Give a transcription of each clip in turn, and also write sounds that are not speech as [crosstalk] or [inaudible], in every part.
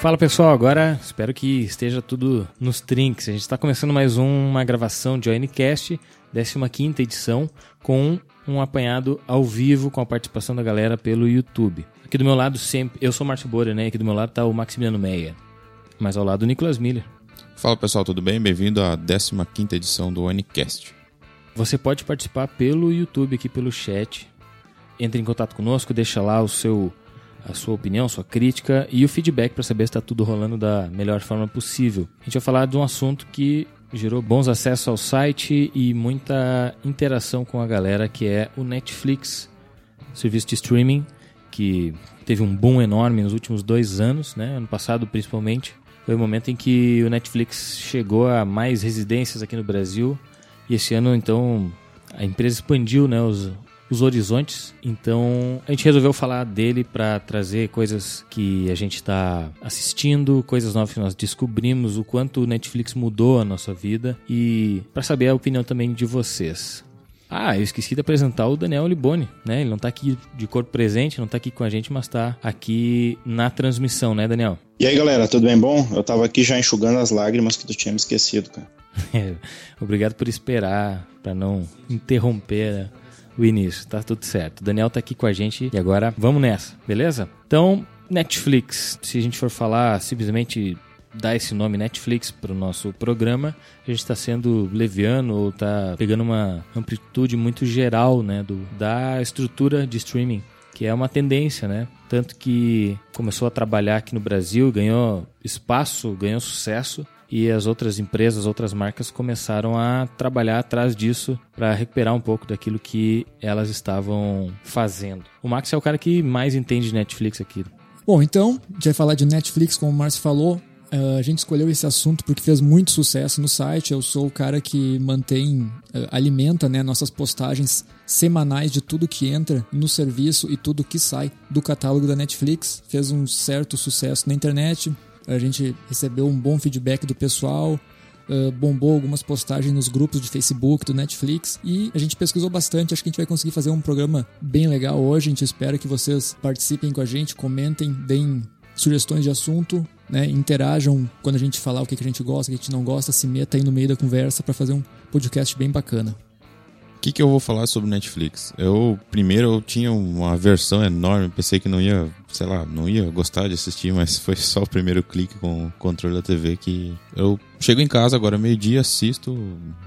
Fala pessoal, agora espero que esteja tudo nos trinks. A gente está começando mais uma gravação de ONCast, 15 edição, com um apanhado ao vivo com a participação da galera pelo YouTube. Aqui do meu lado sempre, eu sou o Márcio Bora, né? Aqui do meu lado tá o Maximiliano Meia, mas ao lado o Nicolas Miller. Fala pessoal, tudo bem? Bem-vindo à 15 edição do ONCast. Você pode participar pelo YouTube aqui pelo chat. Entre em contato conosco, deixa lá o seu a sua opinião, sua crítica e o feedback para saber se está tudo rolando da melhor forma possível. A gente vai falar de um assunto que gerou bons acessos ao site e muita interação com a galera, que é o Netflix, serviço de streaming que teve um boom enorme nos últimos dois anos, né? ano passado principalmente. Foi o momento em que o Netflix chegou a mais residências aqui no Brasil e esse ano então a empresa expandiu né, os, os horizontes. Então a gente resolveu falar dele para trazer coisas que a gente está assistindo, coisas novas que nós descobrimos, o quanto o Netflix mudou a nossa vida e para saber a opinião também de vocês. Ah, eu esqueci de apresentar o Daniel Liboni, né? Ele não está aqui de corpo presente, não está aqui com a gente, mas está aqui na transmissão, né, Daniel? E aí, galera, tudo bem bom? Eu estava aqui já enxugando as lágrimas que tu tinha me esquecido, cara. [laughs] Obrigado por esperar, para não interromper o início, tá tudo certo. O Daniel tá aqui com a gente e agora vamos nessa, beleza? Então, Netflix, se a gente for falar simplesmente dar esse nome Netflix para o nosso programa, a gente está sendo leviano ou está pegando uma amplitude muito geral né, do, da estrutura de streaming, que é uma tendência, né? Tanto que começou a trabalhar aqui no Brasil, ganhou espaço, ganhou sucesso e as outras empresas, outras marcas começaram a trabalhar atrás disso para recuperar um pouco daquilo que elas estavam fazendo. O Max é o cara que mais entende de Netflix aqui. Bom, então, vai falar de Netflix, como o Márcio falou. Uh, a gente escolheu esse assunto porque fez muito sucesso no site. Eu sou o cara que mantém, uh, alimenta né, nossas postagens semanais de tudo que entra no serviço e tudo que sai do catálogo da Netflix. Fez um certo sucesso na internet. A gente recebeu um bom feedback do pessoal. Uh, bombou algumas postagens nos grupos de Facebook do Netflix e a gente pesquisou bastante. Acho que a gente vai conseguir fazer um programa bem legal hoje. A gente espera que vocês participem com a gente, comentem, deem sugestões de assunto, né, interajam quando a gente falar o que, a gente gosta, o que a gente não gosta, se meta aí no meio da conversa para fazer um podcast bem bacana. O que, que eu vou falar sobre Netflix? Eu, primeiro, eu tinha uma versão enorme, pensei que não ia, sei lá, não ia gostar de assistir, mas foi só o primeiro clique com o controle da TV que eu chego em casa agora meio-dia, assisto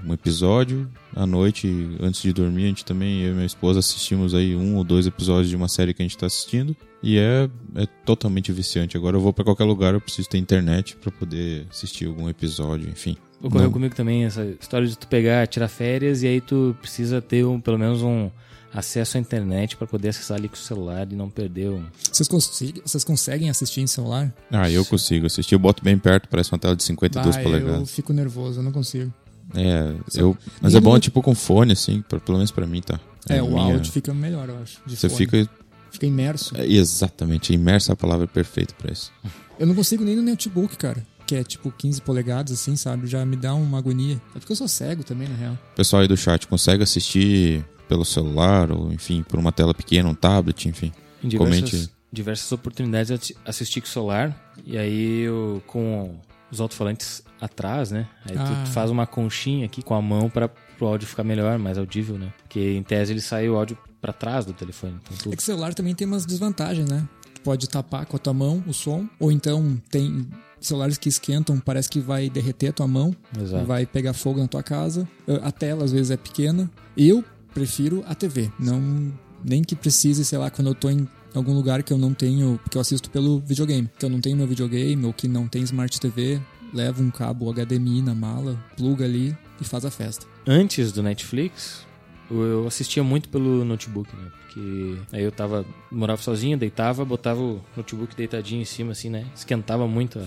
um episódio à noite, antes de dormir, a gente também, eu e minha esposa assistimos aí um ou dois episódios de uma série que a gente está assistindo e é, é totalmente viciante. Agora eu vou para qualquer lugar, eu preciso ter internet para poder assistir algum episódio, enfim. Ocorreu não. comigo também essa história de tu pegar, tirar férias e aí tu precisa ter um, pelo menos um acesso à internet para poder acessar ali com o celular e não perder o... Vocês, conseguem, vocês conseguem assistir em celular? Ah, eu consigo assistir. Eu boto bem perto, parece uma tela de 52 ah, polegadas. Eu fico nervoso, eu não consigo. É, eu, mas é bom tipo com fone, assim, pra, pelo menos pra mim, tá? É, é o minha... áudio fica melhor, eu acho. Você fone. fica. Fica imerso. É, exatamente, imerso é a palavra perfeita pra isso. Eu não consigo nem no notebook, cara que é tipo 15 polegadas, assim, sabe? Já me dá uma agonia. É porque eu sou cego também, na real. Pessoal aí do chat, consegue assistir pelo celular ou, enfim, por uma tela pequena, um tablet, enfim? Em diversas, Comente. diversas oportunidades eu assisti com o celular e aí eu, com os alto-falantes atrás, né? Aí ah. tu faz uma conchinha aqui com a mão para o áudio ficar melhor, mais audível, né? Porque em tese ele sai o áudio para trás do telefone. Então tu... É que o celular também tem umas desvantagens, né? Tu pode tapar com a tua mão o som, ou então tem celulares que esquentam, parece que vai derreter a tua mão, Exato. vai pegar fogo na tua casa. A tela às vezes é pequena. Eu prefiro a TV, não nem que precise, sei lá, quando eu tô em algum lugar que eu não tenho, porque eu assisto pelo videogame, que eu não tenho meu videogame ou que não tem smart TV, leva um cabo HDMI na mala, pluga ali e faz a festa. Antes do Netflix, eu assistia muito pelo notebook, né? Porque aí eu tava, morava sozinho, deitava, botava o notebook deitadinho em cima, assim, né? Esquentava muito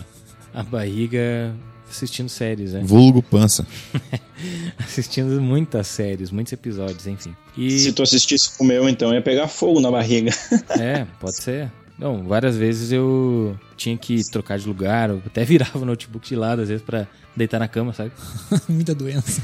a, a barriga assistindo séries, né? Vulgo pança. [laughs] assistindo muitas séries, muitos episódios, enfim. E... Se tu assistisse com o meu, então ia pegar fogo na barriga. [laughs] é, pode ser. Não, várias vezes eu tinha que trocar de lugar, eu até virava o notebook de lado, às vezes, para deitar na cama, sabe? [laughs] Muita doença.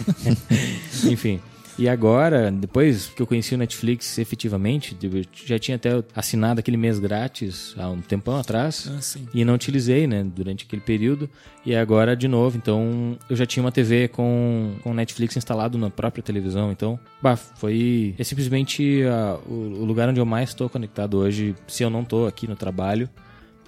enfim. E agora, depois que eu conheci o Netflix efetivamente, eu já tinha até assinado aquele mês grátis há um tempão atrás Ah, e não utilizei, né, durante aquele período. E agora de novo, então eu já tinha uma TV com com Netflix instalado na própria televisão, então, bah, foi é simplesmente ah, o, o lugar onde eu mais estou conectado hoje, se eu não estou aqui no trabalho,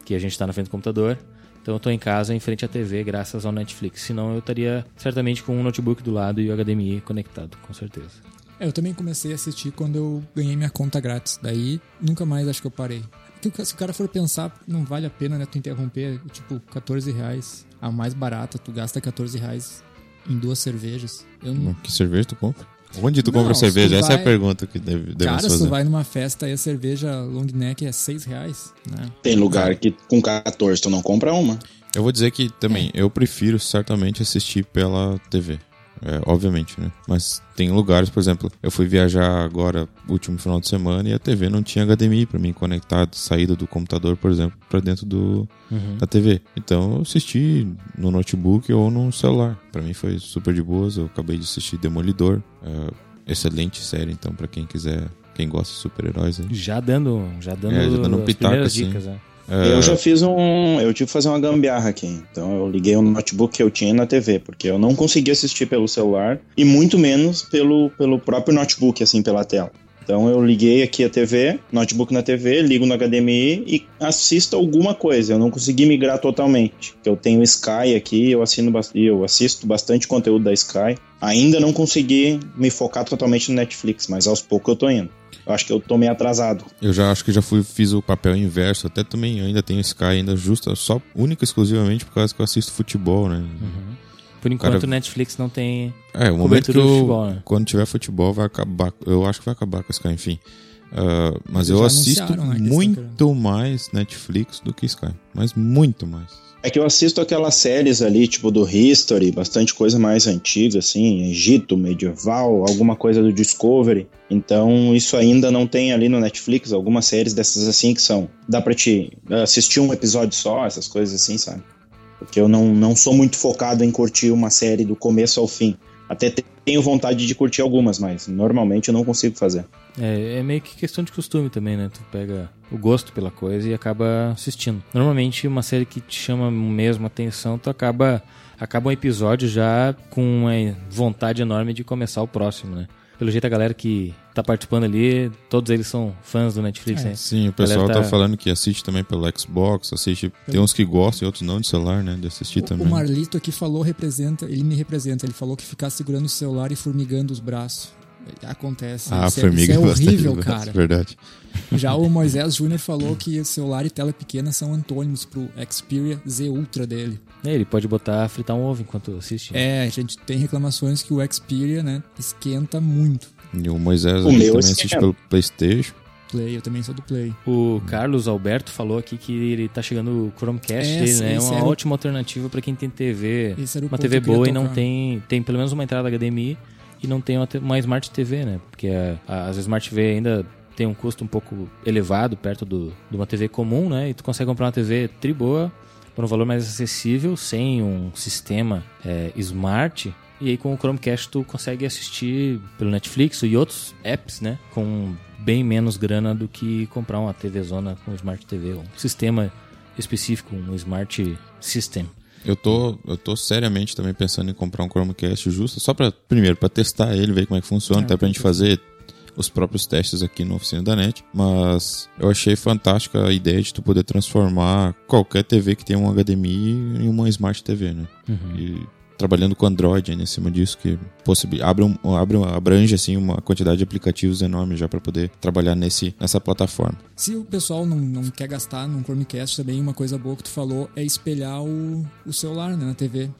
que a gente está na frente do computador. Então eu tô em casa em frente à TV graças ao Netflix. Senão eu estaria certamente com um notebook do lado e o HDMI conectado, com certeza. É, eu também comecei a assistir quando eu ganhei minha conta grátis. Daí, nunca mais acho que eu parei. Porque se o cara for pensar, não vale a pena, né? Tu interromper, tipo, 14 reais. A mais barata, tu gasta 14 reais em duas cervejas. Eu não... Que cerveja tu compra? Onde tu Não, compra cerveja? tu Essa é a vai- pergunta que deve, devemos Cara, se tu vai numa festa e a cerveja long neck é 6 reais, né? Tem lugar que com 14 tu não compra uma. Eu vou dizer que também, eu prefiro certamente assistir pela TV. É, obviamente, né? Mas tem lugares, por exemplo, eu fui viajar agora, último final de semana, e a TV não tinha HDMI pra mim conectar, saída do computador, por exemplo, pra dentro do, da TV. Então eu assisti no notebook ou no celular. Pra mim foi super de boas. Eu acabei de assistir Demolidor. É, excelente série, então, pra quem quiser, quem gosta de super-heróis aí. Já dando, já dando, É, já dando um pitaco, assim. dicas, né? É, Eu já fiz um. Eu tive que fazer uma gambiarra aqui. Então eu liguei o notebook que eu tinha na TV, porque eu não conseguia assistir pelo celular e muito menos pelo, pelo próprio notebook, assim, pela tela. Então eu liguei aqui a TV, notebook na TV, ligo no HDMI e assisto alguma coisa. Eu não consegui migrar totalmente. Eu tenho Sky aqui, eu assino eu assisto bastante conteúdo da Sky. Ainda não consegui me focar totalmente no Netflix, mas aos poucos eu tô indo. Eu acho que eu tô meio atrasado. Eu já acho que já fui, fiz o papel inverso. Até também ainda tenho Sky ainda justa, só única e exclusivamente por causa que eu assisto futebol, né? Por enquanto Cara- o Netflix não tem. É, o momento que eu, futebol, né? quando tiver futebol vai acabar. Eu acho que vai acabar com a Sky, enfim. Ah, mas Eles eu assisto né, muito mais Netflix do que Sky. Mas muito mais. É que eu assisto aquelas séries ali, tipo do History, bastante coisa mais antiga, assim, Egito, medieval, alguma coisa do Discovery. Então, isso ainda não tem ali no Netflix, algumas séries dessas assim que são. Dá pra te assistir um episódio só, essas coisas assim, sabe? Porque eu não, não sou muito focado em curtir uma série do começo ao fim. Até tenho vontade de curtir algumas, mas normalmente eu não consigo fazer. É, é meio que questão de costume também, né? Tu pega o gosto pela coisa e acaba assistindo. Normalmente, uma série que te chama mesmo atenção, tu acaba, acaba um episódio já com uma vontade enorme de começar o próximo, né? Pelo jeito, a galera que tá participando ali, todos eles são fãs do Netflix, É. né? Sim, o pessoal tá... tá- falando que assiste também pelo Xbox, assiste. Tem uns que gostam e outros não de celular, né? De assistir O, também. o Marlito aqui falou, representa, ele me representa, ele falou que ficar segurando o celular e formigando os braços. Acontece. Ah, isso, é, formiga isso é bastante, horrível, [laughs] cara. Verdade. Já o Moisés Júnior falou que celular e tela pequena são antônimos pro Xperia Z Ultra dele. É, Ele pode botar, fritar um ovo enquanto assiste. né? É, a gente tem reclamações que o Xperia, né, esquenta muito. E o Moisés O também assiste pelo PlayStation. Play, eu também sou do Play. O Carlos Alberto falou aqui que ele tá chegando o Chromecast É, dele, né? É uma era o- ótima alternativa pra quem tem TV, Esse era o uma TV boa e não tem, tem pelo menos uma entrada HDMI e não tem uma, uma Smart TV, né? Porque as Smart TV ainda tem um custo um pouco elevado perto do, de uma TV comum, né? E tu consegue comprar uma TV tri boa por um valor mais acessível, sem um sistema é, smart. E aí com o Chromecast tu consegue assistir pelo Netflix e outros apps, né? Com bem menos grana do que comprar uma TV zona com Smart TV, um sistema específico, um Smart System. Eu tô, eu tô seriamente também pensando em comprar um Chromecast justo, só pra, primeiro, pra testar ele, ver como é que funciona, É, até pra gente fazer os próprios testes aqui no Oficina da NET. Mas eu achei fantástica a ideia de tu poder transformar qualquer TV que tenha um HDMI em uma Smart TV, né? E trabalhando com Android ainda em cima disso, que abre, um, abre um- abrange assim, uma quantidade de aplicativos enorme já pra poder trabalhar nesse, nessa plataforma. Se o pessoal não, não quer gastar num Chromecast também, uma coisa boa que tu falou é espelhar o, o celular né, na TV.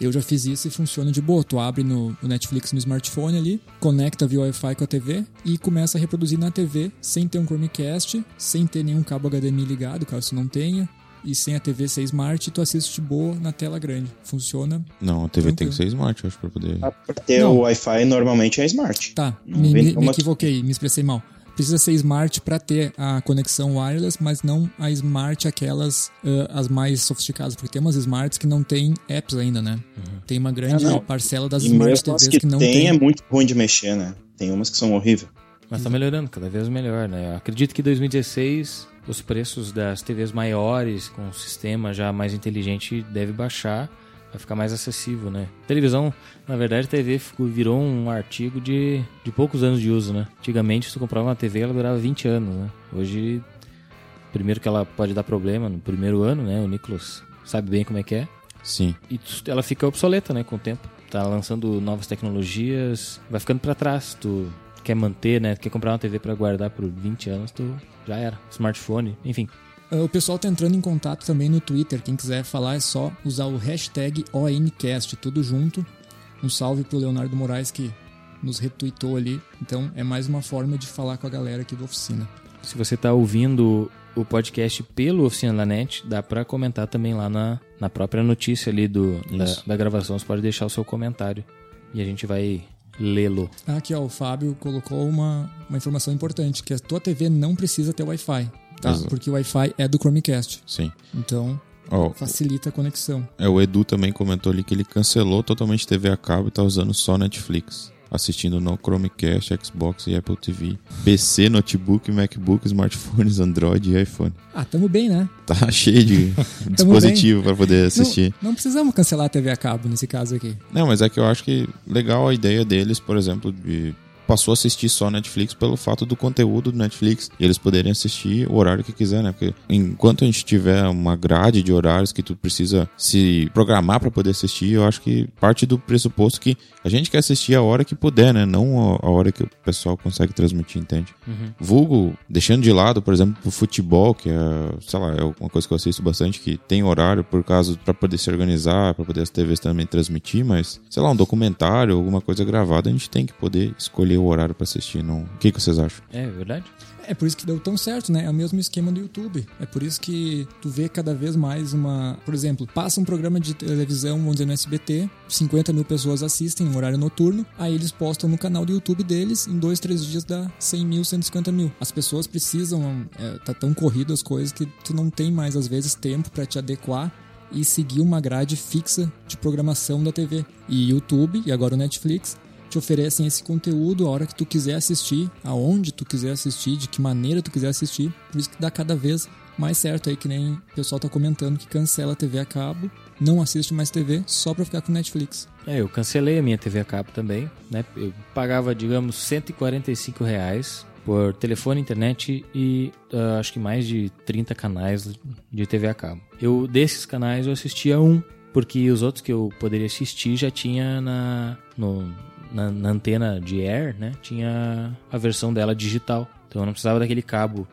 Eu já fiz isso e funciona de boa. Tu abre no, no Netflix no smartphone ali, conecta via Wi-Fi com a TV e começa a reproduzir na TV sem ter um Chromecast, sem ter nenhum cabo HDMI ligado, caso tu não tenha, e sem a TV ser smart, tu assiste de boa na tela grande. Funciona. Não, a TV tem Tranquilo. que ser Smart, eu acho, pra poder... Pra ter Não. o Wi-Fi normalmente é smart. Tá, Não me, me- me equivoquei, me expressei mal. Precisa ser smart para ter a conexão wireless, mas não a smart aquelas uh, as mais sofisticadas, porque tem umas smarts que não tem apps ainda, né? Uhum. Tem uma grande ah, parcela das e smart TVs que, que não tem, tem. é muito ruim de mexer, né? Tem umas que são horríveis. Mas tá melhorando, cada vez melhor, né? Eu acredito que 2016 os preços das TVs maiores com um sistema já mais inteligente deve baixar, vai ficar mais acessível, né? Televisão, na verdade, a TV virou um artigo de, de poucos anos de uso, né? Antigamente, se tu comprava uma TV, ela durava 20 anos, né? Hoje, primeiro que ela pode dar problema no primeiro ano, né? O Nicolas sabe bem como é que é. Sim. E ela fica obsoleta, né, com o tempo. Tá lançando novas tecnologias, vai ficando para trás. Tu quer manter, né? Quer comprar uma TV para guardar por 20 anos, tu já era. Smartphone, enfim. O pessoal tá entrando em contato também no Twitter. Quem quiser falar é só usar o hashtag ONCast, tudo junto. Um salve pro Leonardo Moraes que nos retweetou ali. Então é mais uma forma de falar com a galera aqui da oficina. Se você tá ouvindo o podcast pelo Oficina da Net, dá para comentar também lá na, na própria notícia ali do, da, da gravação. Você pode deixar o seu comentário e a gente vai lê-lo. Aqui, ó, o Fábio colocou uma, uma informação importante, que a tua TV não precisa ter Wi-Fi, tá? Exato. Porque o Wi-Fi é do Chromecast. Sim. Então, oh, facilita a conexão. É, o Edu também comentou ali que ele cancelou totalmente TV a cabo e tá usando só Netflix assistindo no Chromecast, Xbox e Apple TV, PC, notebook, MacBook, smartphones, Android e iPhone. Ah, tamo bem, né? Tá [laughs] cheio de dispositivo para poder assistir. Não, não, precisamos cancelar a TV a cabo nesse caso aqui. Não, mas é que eu acho que legal a ideia deles, por exemplo, de passou a assistir só Netflix pelo fato do conteúdo do Netflix e eles poderem assistir o horário que quiser, né? Porque enquanto a gente tiver uma grade de horários que tu precisa se programar para poder assistir, eu acho que parte do pressuposto que a gente quer assistir a hora que puder, né? Não a hora que o pessoal consegue transmitir, entende? Uhum. Vulgo, deixando de lado, por exemplo, o futebol, que é, sei lá, é uma coisa que eu assisto bastante, que tem horário por causa para poder se organizar, para poder as TVs também transmitir, mas sei lá, um documentário, alguma coisa gravada, a gente tem que poder escolher o horário para assistir. Não... O que, que vocês acham? É verdade. É por isso que deu tão certo, né? É o mesmo esquema do YouTube. É por isso que tu vê cada vez mais uma. Por exemplo, passa um programa de televisão, vamos dizer, no SBT, 50 mil pessoas assistem em horário noturno, aí eles postam no canal do YouTube deles, em dois, três dias dá 100 mil, 150 mil. As pessoas precisam. É, tá tão corrido as coisas que tu não tem mais, às vezes, tempo para te adequar e seguir uma grade fixa de programação da TV. E YouTube, e agora o Netflix, te oferecem esse conteúdo a hora que tu quiser assistir, aonde tu quiser assistir, de que maneira tu quiser assistir. Por isso que dá cada vez mais certo aí, que nem o pessoal tá comentando que cancela a TV a cabo, não assiste mais TV só pra ficar com Netflix. É, eu cancelei a minha TV a cabo também, né? Eu pagava, digamos, 145 reais por telefone, internet e uh, acho que mais de 30 canais de TV a cabo. Eu desses canais eu assistia um, porque os outros que eu poderia assistir já tinha na no, na, na, antena de Air, né, tinha a versão dela digital. Então eu não precisava daquele cabo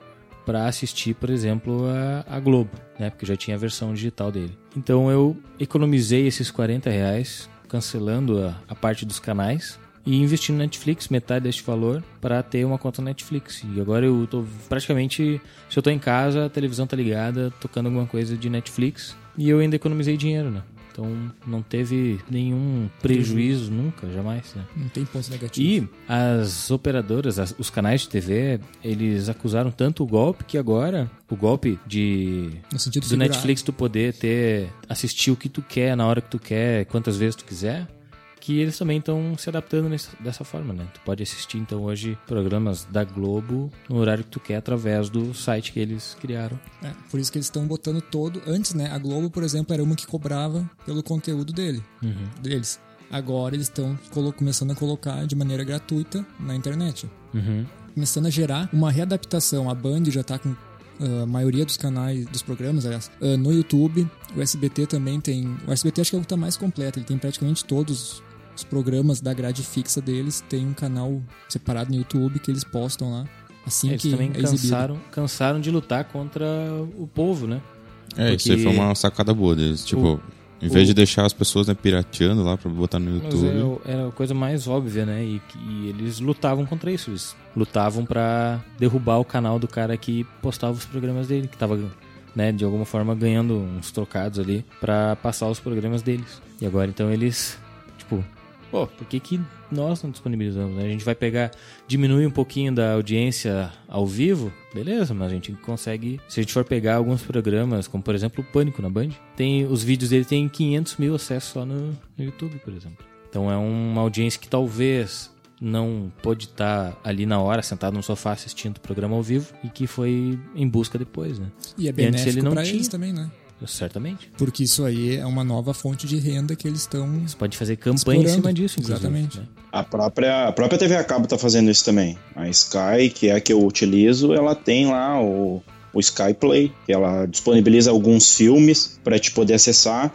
para assistir, por exemplo, a, a, Globo, né, porque já tinha a versão digital dele. Então eu economizei esses 40 reais, cancelando a, a parte dos canais e investindo Netflix, metade deste valor, para ter uma conta Netflix. E agora eu tô praticamente, se eu tô em casa, a televisão tá ligada, tocando alguma coisa de Netflix, e eu ainda economizei dinheiro, né? Então não teve nenhum prejuízo nunca, jamais. Né? Não tem pontos negativos. E as operadoras, as, os canais de TV, eles acusaram tanto o golpe que agora o golpe de no sentido do Netflix tu poder ter assistir o que tu quer na hora que tu quer, quantas vezes tu quiser que eles também estão se adaptando nessa, dessa forma, né? Tu pode assistir então hoje programas da Globo no horário que tu quer através do site que eles criaram. É, por isso que eles estão botando todo. Antes, né? A Globo, por exemplo, era uma que cobrava pelo conteúdo dele, uhum. deles. Agora eles estão começando a colocar de maneira gratuita na internet. Uhum. Começando a gerar uma readaptação. A Band já está com a maioria dos canais, dos programas, aliás, no YouTube. O SBT também tem. O SBT acho que é o que está mais completo. Ele tem praticamente todos os programas da grade fixa deles tem um canal separado no YouTube que eles postam lá. Assim eles que também é cansaram, cansaram de lutar contra o povo, né? É, Porque isso aí foi uma sacada boa deles. Tipo, o, em vez o... de deixar as pessoas né, pirateando lá pra botar no YouTube. Era, era a coisa mais óbvia, né? E, e eles lutavam contra isso. Eles lutavam para derrubar o canal do cara que postava os programas dele, que tava né, de alguma forma ganhando uns trocados ali para passar os programas deles. E agora então eles, tipo, pô, por que, que nós não disponibilizamos? Né? A gente vai pegar, diminui um pouquinho da audiência ao vivo, beleza, mas a gente consegue. Se a gente for pegar alguns programas, como por exemplo o Pânico na Band, tem os vídeos dele tem 500 mil acessos só no, no YouTube, por exemplo. Então é uma audiência que talvez não pôde estar ali na hora, sentado no sofá assistindo o programa ao vivo e que foi em busca depois, né? E é E antes ele benéfico não para tinha. eles também, né? Certamente. Porque isso aí é uma nova fonte de renda que eles estão. Você pode fazer campanha em Explorando. cima disso, inclusive. Exatamente. né? A própria, a própria TV a cabo tá fazendo isso também. A Sky, que é a que eu utilizo, ela tem lá o, o Sky Play, que ela disponibiliza alguns filmes para te poder acessar,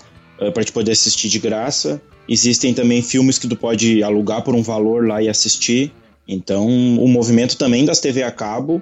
para te poder assistir de graça. Existem também filmes que tu pode alugar por um valor lá e assistir. Então, o movimento também das TV a cabo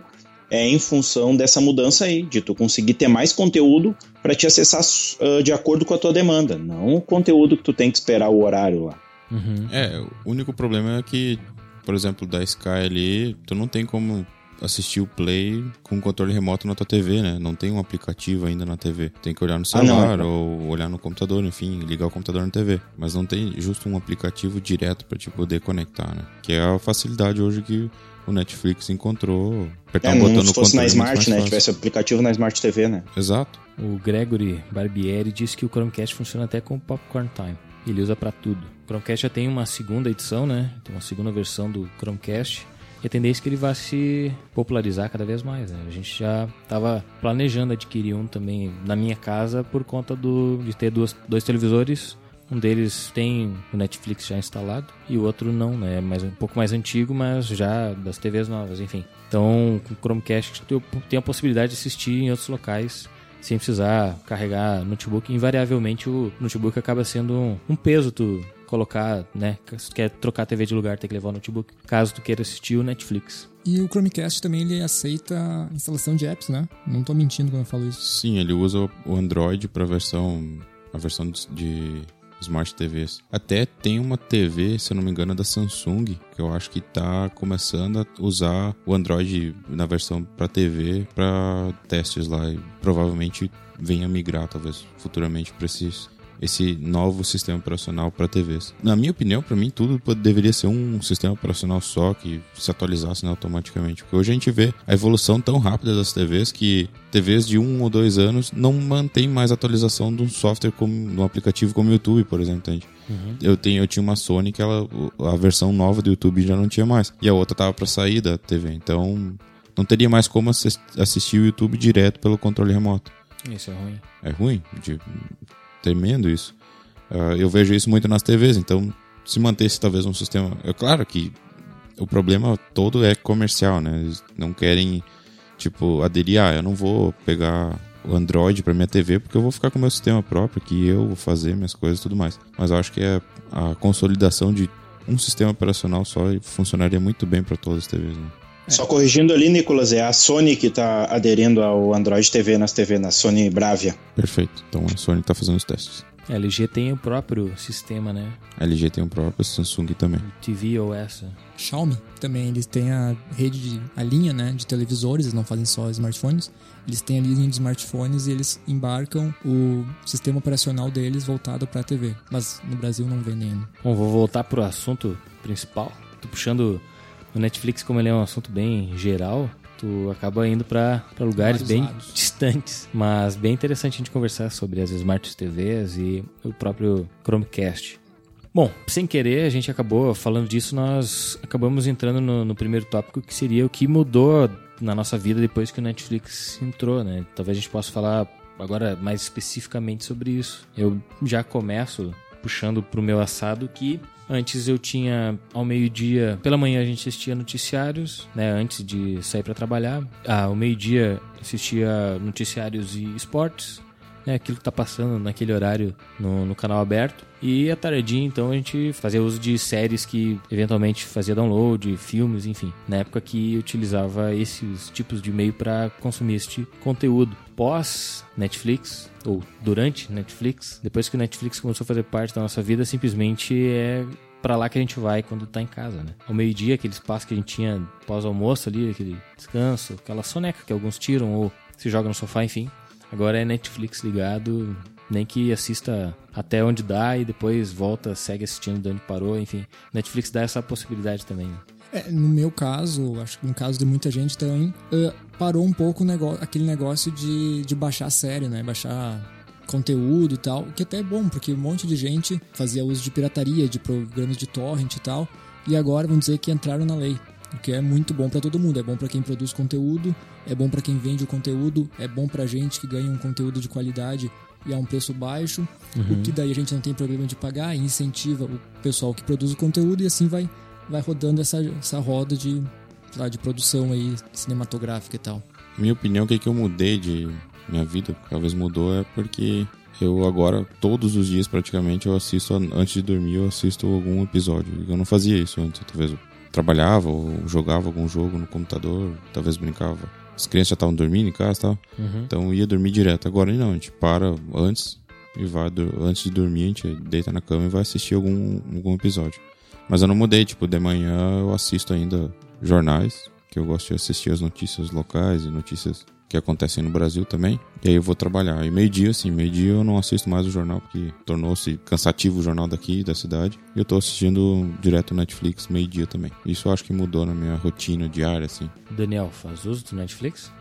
é em função dessa mudança aí, de tu conseguir ter mais conteúdo para te acessar ah, de acordo com a tua demanda, não o conteúdo que tu tem que esperar o horário lá. Uhum. É, o único problema é que, por exemplo, da Sky ali, tu não tem como assistir o Play com controle remoto na tua TV, né? Não tem um aplicativo ainda na TV. Tem que olhar no Ah, não, celular é. ou olhar no computador, enfim, ligar o computador na TV. Mas não tem justo um aplicativo direto pra te poder conectar, né? Que é a facilidade hoje que o Netflix encontrou. Apertar É, um botão não no se fosse na controle é Smart, né? Tivesse aplicativo na Smart TV, né? Exato. O Gregory Barbieri disse que o Chromecast funciona até com o Popcorn Time. Ele usa pra tudo. O Chromecast já tem uma segunda edição, né? Tem uma segunda versão do Chromecast. E a tendência é que ele vai se popularizar cada vez mais. Né? A gente já estava planejando adquirir um também na minha casa por conta do, de ter duas, dois televisores. Um deles tem o Netflix já instalado e o outro não, né? É mais, um pouco mais antigo, mas já das TVs novas, enfim. Então, com o Chromecast tu tem a possibilidade de assistir em outros locais sem precisar carregar notebook. Invariavelmente o notebook acaba sendo um, um peso tu colocar, né? Se tu quer trocar a TV de lugar, tem que levar o notebook. Caso tu queira assistir o Netflix. E o Chromecast também ele aceita instalação de apps, né? Não tô mentindo quando eu falo isso. Sim, ele usa o Android para versão a versão de- de Smart TVs. Até tem uma TV, se eu não me engano, da Samsung, que eu acho que tá começando a usar o Android na versão para TV para testes lá e provavelmente venha migrar talvez futuramente para esses esse novo sistema operacional para TVs. Na minha opinião, para mim tudo deveria ser um sistema operacional só que se atualizasse né, automaticamente. Porque hoje a gente vê a evolução tão rápida das TVs que TVs de um ou dois anos não mantém mais atualização de um software como de um aplicativo como o YouTube, por exemplo. entende? Eu tenho eu tinha uma Sony que ela a versão nova do YouTube já não tinha mais e a outra tava para sair da TV. Então não teria mais como assis- assistir o YouTube direto pelo controle remoto. Isso é ruim. É ruim, de, tremendo isso. Ah, eu vejo isso muito nas TVs, então se mantesse talvez um sistema. É claro que o problema todo é comercial, né? Eles não querem, tipo, aderir. Ah, eu não vou pegar o Android para minha TV porque eu vou ficar com o meu sistema próprio, que eu vou fazer minhas coisas e tudo mais. Mas eu acho que é a consolidação de um sistema operacional só funcionaria muito bem para todas as TVs. Né? Só corrigindo ali, Nicolas, é a Sony que tá aderindo ao Android TV nas TV, na Sony Bravia. Perfeito. Então a Sony tá fazendo os testes. A LG tem o próprio sistema, né? A LG tem um próprio, Samsung também. O TV OS. Xiaomi também, eles têm a rede, de, a linha né, de televisores, eles não fazem só smartphones. Eles têm a linha de smartphones e eles embarcam o sistema operacional deles voltado para a TV. Mas no Brasil não vendem ainda. Bom, vou voltar pro assunto principal. Tô puxando o Netflix, como ele é um assunto bem geral, tu acaba indo para lugares Vários bem lados. [laughs] distantes. Mas bem interessante a gente conversar sobre as Smart TVs e o próprio Chromecast. Bom, sem querer, a gente acabou falando disso, nós acabamos entrando no, no primeiro tópico, que seria o que mudou na nossa vida depois que o Netflix entrou, né? Talvez a gente possa falar agora mais especificamente sobre isso. Eu já começo puxando pro meu assado que antes eu tinha ao meio-dia, pela manhã a gente assistia noticiários, né, antes de sair para trabalhar. Ah, ao meio-dia assistia noticiários e esportes, né, aquilo que tá passando naquele horário no, no canal aberto. E à tardinha, então, a gente fazia uso de séries que eventualmente fazia download, filmes, enfim. Na época que utilizava esses tipos de meio para consumir este conteúdo. Pós Netflix, ou durante Netflix, depois que o Netflix começou a fazer parte da nossa vida, simplesmente é pra lá que a gente vai quando tá em casa, né? Ao meio-dia, aquele espaço que a gente tinha pós-almoço ali, aquele descanso, aquela soneca que alguns tiram ou se joga no sofá, enfim. Agora é Netflix ligado Nem que assista até onde dá e depois volta, segue assistindo de onde parou, enfim. Netflix dá essa possibilidade também. Né? É, no meu caso, acho que no caso de muita gente também, uh, parou um pouco negócio, aquele negócio de, de baixar a série, né? Baixar conteúdo e tal, que até é bom, porque um monte de gente fazia uso de pirataria, de programas de torrent e tal, e agora vamos dizer que entraram na lei. O que é muito bom para todo mundo. É bom para quem produz conteúdo, é bom para quem vende o conteúdo, é bom pra gente que ganha um conteúdo de qualidade e a um preço baixo, uhum. o que daí a gente não tem problema de pagar, incentiva o pessoal que produz o conteúdo e assim vai, vai rodando essa, essa roda de, lá, de produção aí cinematográfica e tal. Minha opinião, o que, é que eu mudei de minha vida, talvez mudou, é porque eu agora, todos os dias praticamente, eu assisto, antes de dormir, eu assisto algum episódio. Eu não fazia isso antes, talvez eu trabalhava ou jogava algum jogo no computador, talvez brincava. As crianças já estavam dormindo em casa e tal, uhum. então ia dormir direto. Agora não, a gente para antes e vai, antes de dormir, a gente deita na cama e vai assistir algum, algum episódio. Mas eu não mudei, tipo, de manhã eu assisto ainda jornais, que eu gosto de assistir as notícias locais e notícias que acontecem no Brasil também. E aí eu vou trabalhar. E meio-dia, assim, meio-dia eu não assisto mais o jornal, porque tornou-se cansativo o jornal daqui, da cidade. E eu tô assistindo direto Netflix, meio-dia também. Isso eu acho que mudou na minha rotina diária, assim. Daniel, faz uso do Netflix?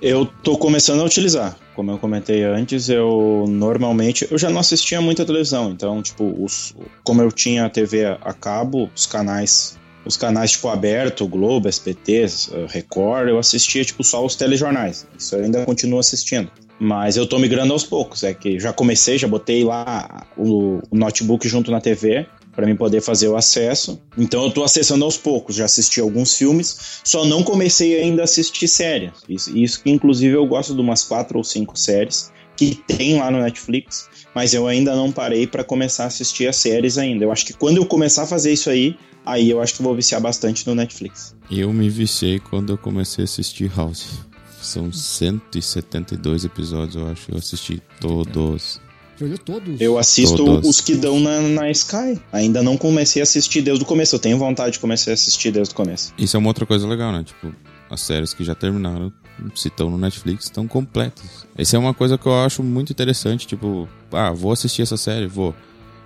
Eu tô começando a utilizar. Como eu comentei antes, eu normalmente eu já não assistia muita televisão, então tipo, os, como eu tinha a TV a cabo, os canais os canais tipo aberto, Globo, SBT, Record, eu assistia tipo só os telejornais. Isso eu ainda continuo assistindo. Mas eu tô migrando aos poucos, é que já comecei, já botei lá o, o notebook junto na TV para mim poder fazer o acesso. Então eu tô acessando aos poucos, já assisti alguns filmes, só não comecei ainda a assistir séries. Isso, isso que inclusive eu gosto de umas quatro ou cinco séries que tem lá no Netflix, mas eu ainda não parei para começar a assistir as séries ainda. Eu acho que quando eu começar a fazer isso aí, aí eu acho que vou viciar bastante no Netflix. Eu me viciei quando eu comecei a assistir House. São 172 episódios, eu acho. Eu assisti todos. Já olhou todos? Eu assisto todos. os que dão na, na Sky. Ainda não comecei a assistir desde o começo. Eu tenho vontade de começar a assistir desde o começo. Isso é uma outra coisa legal, né? Tipo, as séries que já terminaram, se estão no Netflix, estão completas. Essa é uma coisa que eu acho muito interessante. Tipo, ah, vou assistir essa série, vou.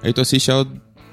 Aí tu assiste ela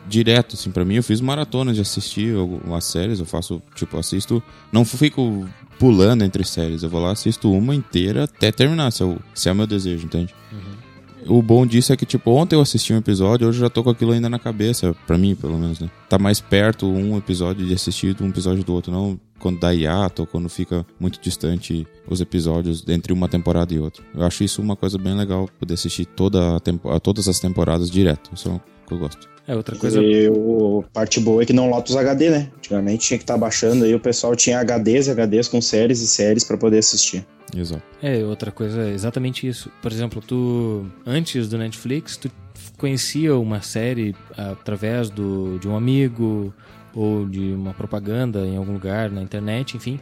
direto, assim, para mim eu fiz maratona de assistir algumas séries, eu faço, tipo, assisto, não fico pulando entre séries, eu vou lá, assisto uma inteira até terminar, se, eu, se é o meu desejo, entende? Uhum. O bom disso é que, tipo, ontem eu assisti um episódio, hoje eu já tô com aquilo ainda na cabeça, pra mim, pelo menos, né? Tá mais perto um episódio de assistir um episódio do outro, não quando dá hiato ou quando fica muito distante os episódios entre uma temporada e outra. Eu acho isso uma coisa bem legal, poder assistir toda a todas as temporadas direto. Isso é o que eu gosto. É outra coisa. E o parte boa é que não lota os HD, né? Antigamente tinha que estar tá baixando aí, o pessoal tinha HDs e HDs com séries e séries para poder assistir. Exato. É, outra coisa é exatamente isso. Por exemplo, tu antes do Netflix, tu conhecia uma série através do, de um amigo ou de uma propaganda em algum lugar na internet, enfim.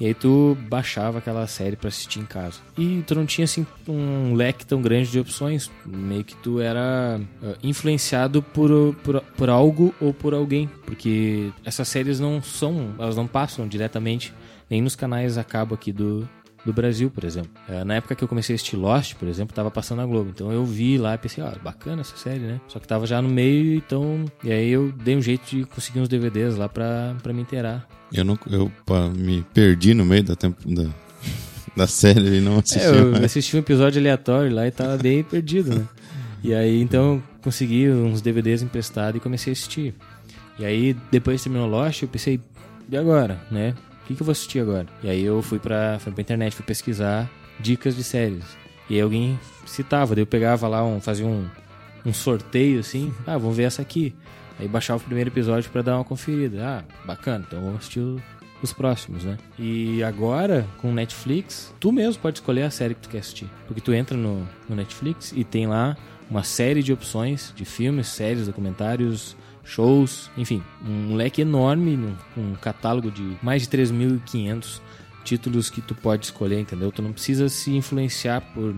E aí tu baixava aquela série para assistir em casa. E tu não tinha assim um leque tão grande de opções. Meio que tu era uh, influenciado por, por, por algo ou por alguém. Porque essas séries não são, elas não passam diretamente nem nos canais a cabo aqui do, do Brasil, por exemplo. É, na época que eu comecei assistir Lost, por exemplo, tava passando na Globo. Então eu vi lá e pensei, ó, ah, bacana essa série, né? Só que tava já no meio, então. E aí eu dei um jeito de conseguir uns DVDs lá pra, pra me inteirar. Eu não. Eu pá, me perdi no meio da tempo. Da... [laughs] Da série e não assisti. É, eu mais. assisti um episódio aleatório lá e tava bem [laughs] perdido, né? E aí então consegui uns DVDs emprestados e comecei a assistir. E aí depois terminou Lost, eu pensei, e agora, né? O que, que eu vou assistir agora? E aí eu fui pra, fui pra internet, fui pesquisar dicas de séries. E aí alguém citava, daí eu pegava lá, um, fazia um, um sorteio assim, ah, vamos ver essa aqui. Aí baixava o primeiro episódio para dar uma conferida. Ah, bacana, então vamos assistir os próximos, né? E agora, com Netflix, tu mesmo pode escolher a série que tu quer assistir. Porque tu entra no, no Netflix e tem lá uma série de opções de filmes, séries, documentários, shows, enfim, um leque enorme, um, um catálogo de mais de 3.500 títulos que tu pode escolher, entendeu? Tu não precisa se influenciar por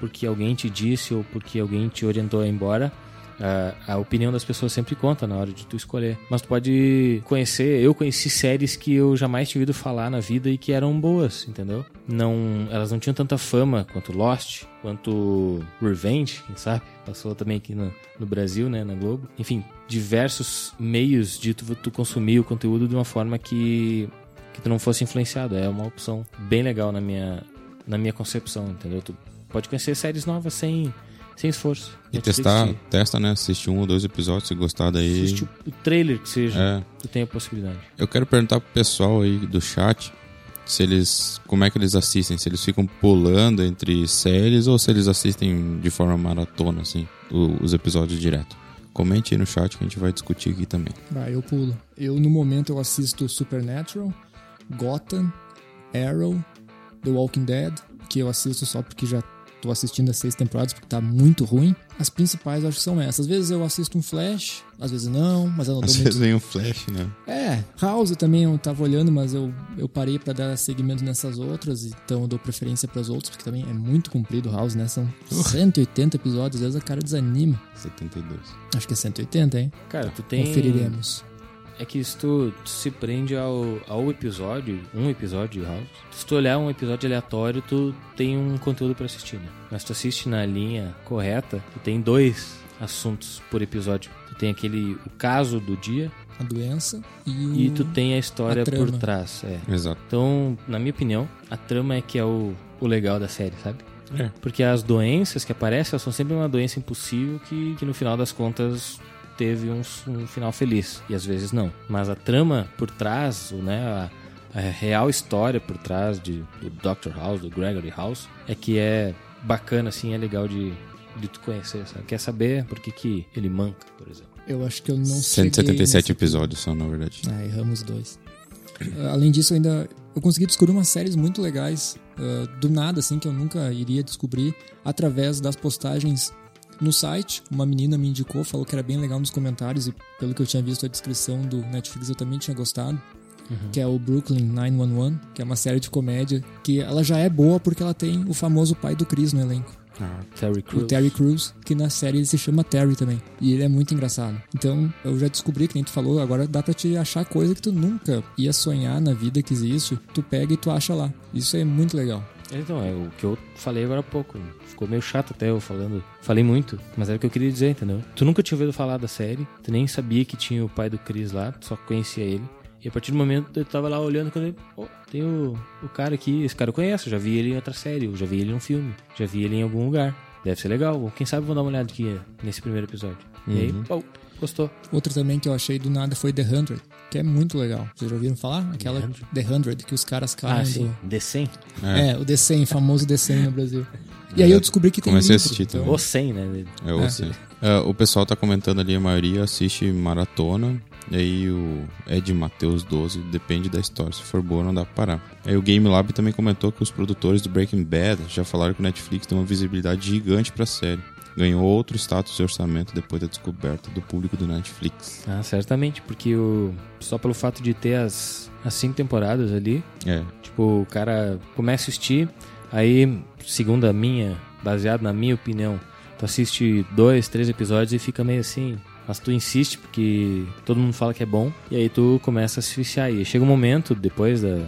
porque alguém te disse ou porque alguém te orientou a ir embora A, a opinião das pessoas sempre conta na hora de tu escolher. Mas tu pode conhecer. Eu conheci séries que eu jamais tinha ouvido falar na vida e que eram boas, entendeu? Não, elas não tinham tanta fama quanto Lost, quanto Revenge, quem sabe? Passou também aqui no, no Brasil, né, na Globo. Enfim, diversos meios de tu, tu consumir o conteúdo de uma forma que que tu não fosse influenciado. É uma opção bem legal na minha, na minha concepção, entendeu? Tu pode conhecer séries novas sem, sem esforço. E Netflix testar, te- testa, né? Assistir um ou dois episódios, se gostar daí. Assiste o trailer que seja, É. tu tem a possibilidade. Eu quero perguntar pro pessoal aí do chat se eles. como é que eles assistem, se eles ficam pulando entre séries ou se eles assistem de forma maratona, assim, os episódios direto. Comente aí no chat que a gente vai discutir aqui também. Ah, eu pulo. Eu, no momento, eu assisto Supernatural, Gotham, Arrow, The Walking Dead, que eu assisto só porque já tô assistindo as seis temporadas, porque tá muito ruim. As principais eu acho que são essas. Às vezes eu assisto um Flash, às vezes não, mas eu não dou Às muito... vezes vem um flash, né? É, House eu também eu tava olhando, mas eu, eu parei pra dar seguimento nessas outras, então eu dou preferência pras outras, porque também é muito comprido House, né? São 180 episódios, às vezes a cara desanima. 72. Acho que é 180, hein? Cara, tu tem. Conferiremos. É que se tu, tu se prende ao, ao episódio, um episódio de House, se tu olhar um episódio aleatório, tu tem um conteúdo pra assistir, né? Mas se tu assiste na linha correta, tu tem dois assuntos por episódio. Tu tem aquele, o caso do dia A doença e o... e tu tem a história a por trás. É. Exato. Então, na minha opinião, a trama é que é o, o legal da série, sabe? É. Porque as doenças que aparecem elas são sempre uma doença impossível que, que no final das contas teve um, um final feliz. E às vezes não. Mas a trama por trás, o, né, a, a real história por trás de, do Dr. House, do Gregory House, é que é bacana, assim, é legal de, de tu conhecer, sabe? Quer saber por que, que ele manca, por exemplo. Eu acho que eu não cheguei 177 nesse- episódios só, na verdade. Ah, erramos dois. Ah, Além disso, eu ainda eu consegui descobrir umas séries muito legais ah, do nada, assim, que eu nunca iria descobrir através das postagens no site. Uma menina me indicou, falou que era bem legal nos comentários e pelo que eu tinha visto a descrição do Netflix eu também tinha gostado. Que é o Brooklyn 911, que é uma série de comédia que ela já é boa porque ela tem o famoso pai do Chris no elenco. Terry O Crews. Terry Crews, que na série ele se chama Terry também. E ele é muito engraçado. Então, eu já descobri, que nem tu falou, agora dá pra te achar coisa que tu nunca ia sonhar na vida que existe. Tu pega e tu acha lá. Isso é muito legal. Então, é o que eu falei agora há pouco. Ficou meio chato até eu falando. Falei muito, mas era o que eu queria dizer, entendeu? Tu nunca tinha ouvido falar da série, tu nem sabia que tinha o pai do Chris lá, tu só conhecia ele. E a partir do momento eu tava lá olhando quando ele. Oh, tem o, o cara aqui, esse cara eu conheço, eu já vi ele em outra série, eu já vi ele em um filme, já vi ele em algum lugar. Deve ser legal. ou Quem sabe vou dar uma olhada aqui nesse primeiro episódio. E aí, pô, gostou. Outro também que eu achei do nada foi The 100, que é muito legal. Vocês já ouviram falar? Aquela The 100, que os caras caem Ah, do- sim. The 100. É, o D100, famoso D100 no Brasil. E aí eu descobri que tem Comecei a assistir então-. O 100, né? É, eu sei. É, o pessoal tá comentando ali, a maioria assiste maratona. E aí o Ed Mateus 12, depende da história. Se for boa, não dá pra parar. Aí o Game Lab também comentou que os produtores do Breaking Bad já falaram que o Netflix tem uma visibilidade gigante pra série. Ganhou outro status de orçamento depois da descoberta do público do Netflix. Ah, certamente, porque o só pelo fato de ter as, as cinco temporadas ali, É, tipo, o cara começa a assistir, aí, segundo a minha, baseado na minha opinião, tu assiste dois, três episódios e fica meio assim. Mas tu insiste porque todo mundo fala que é bom, e aí tu começa a se viciar. E chega um momento, depois da.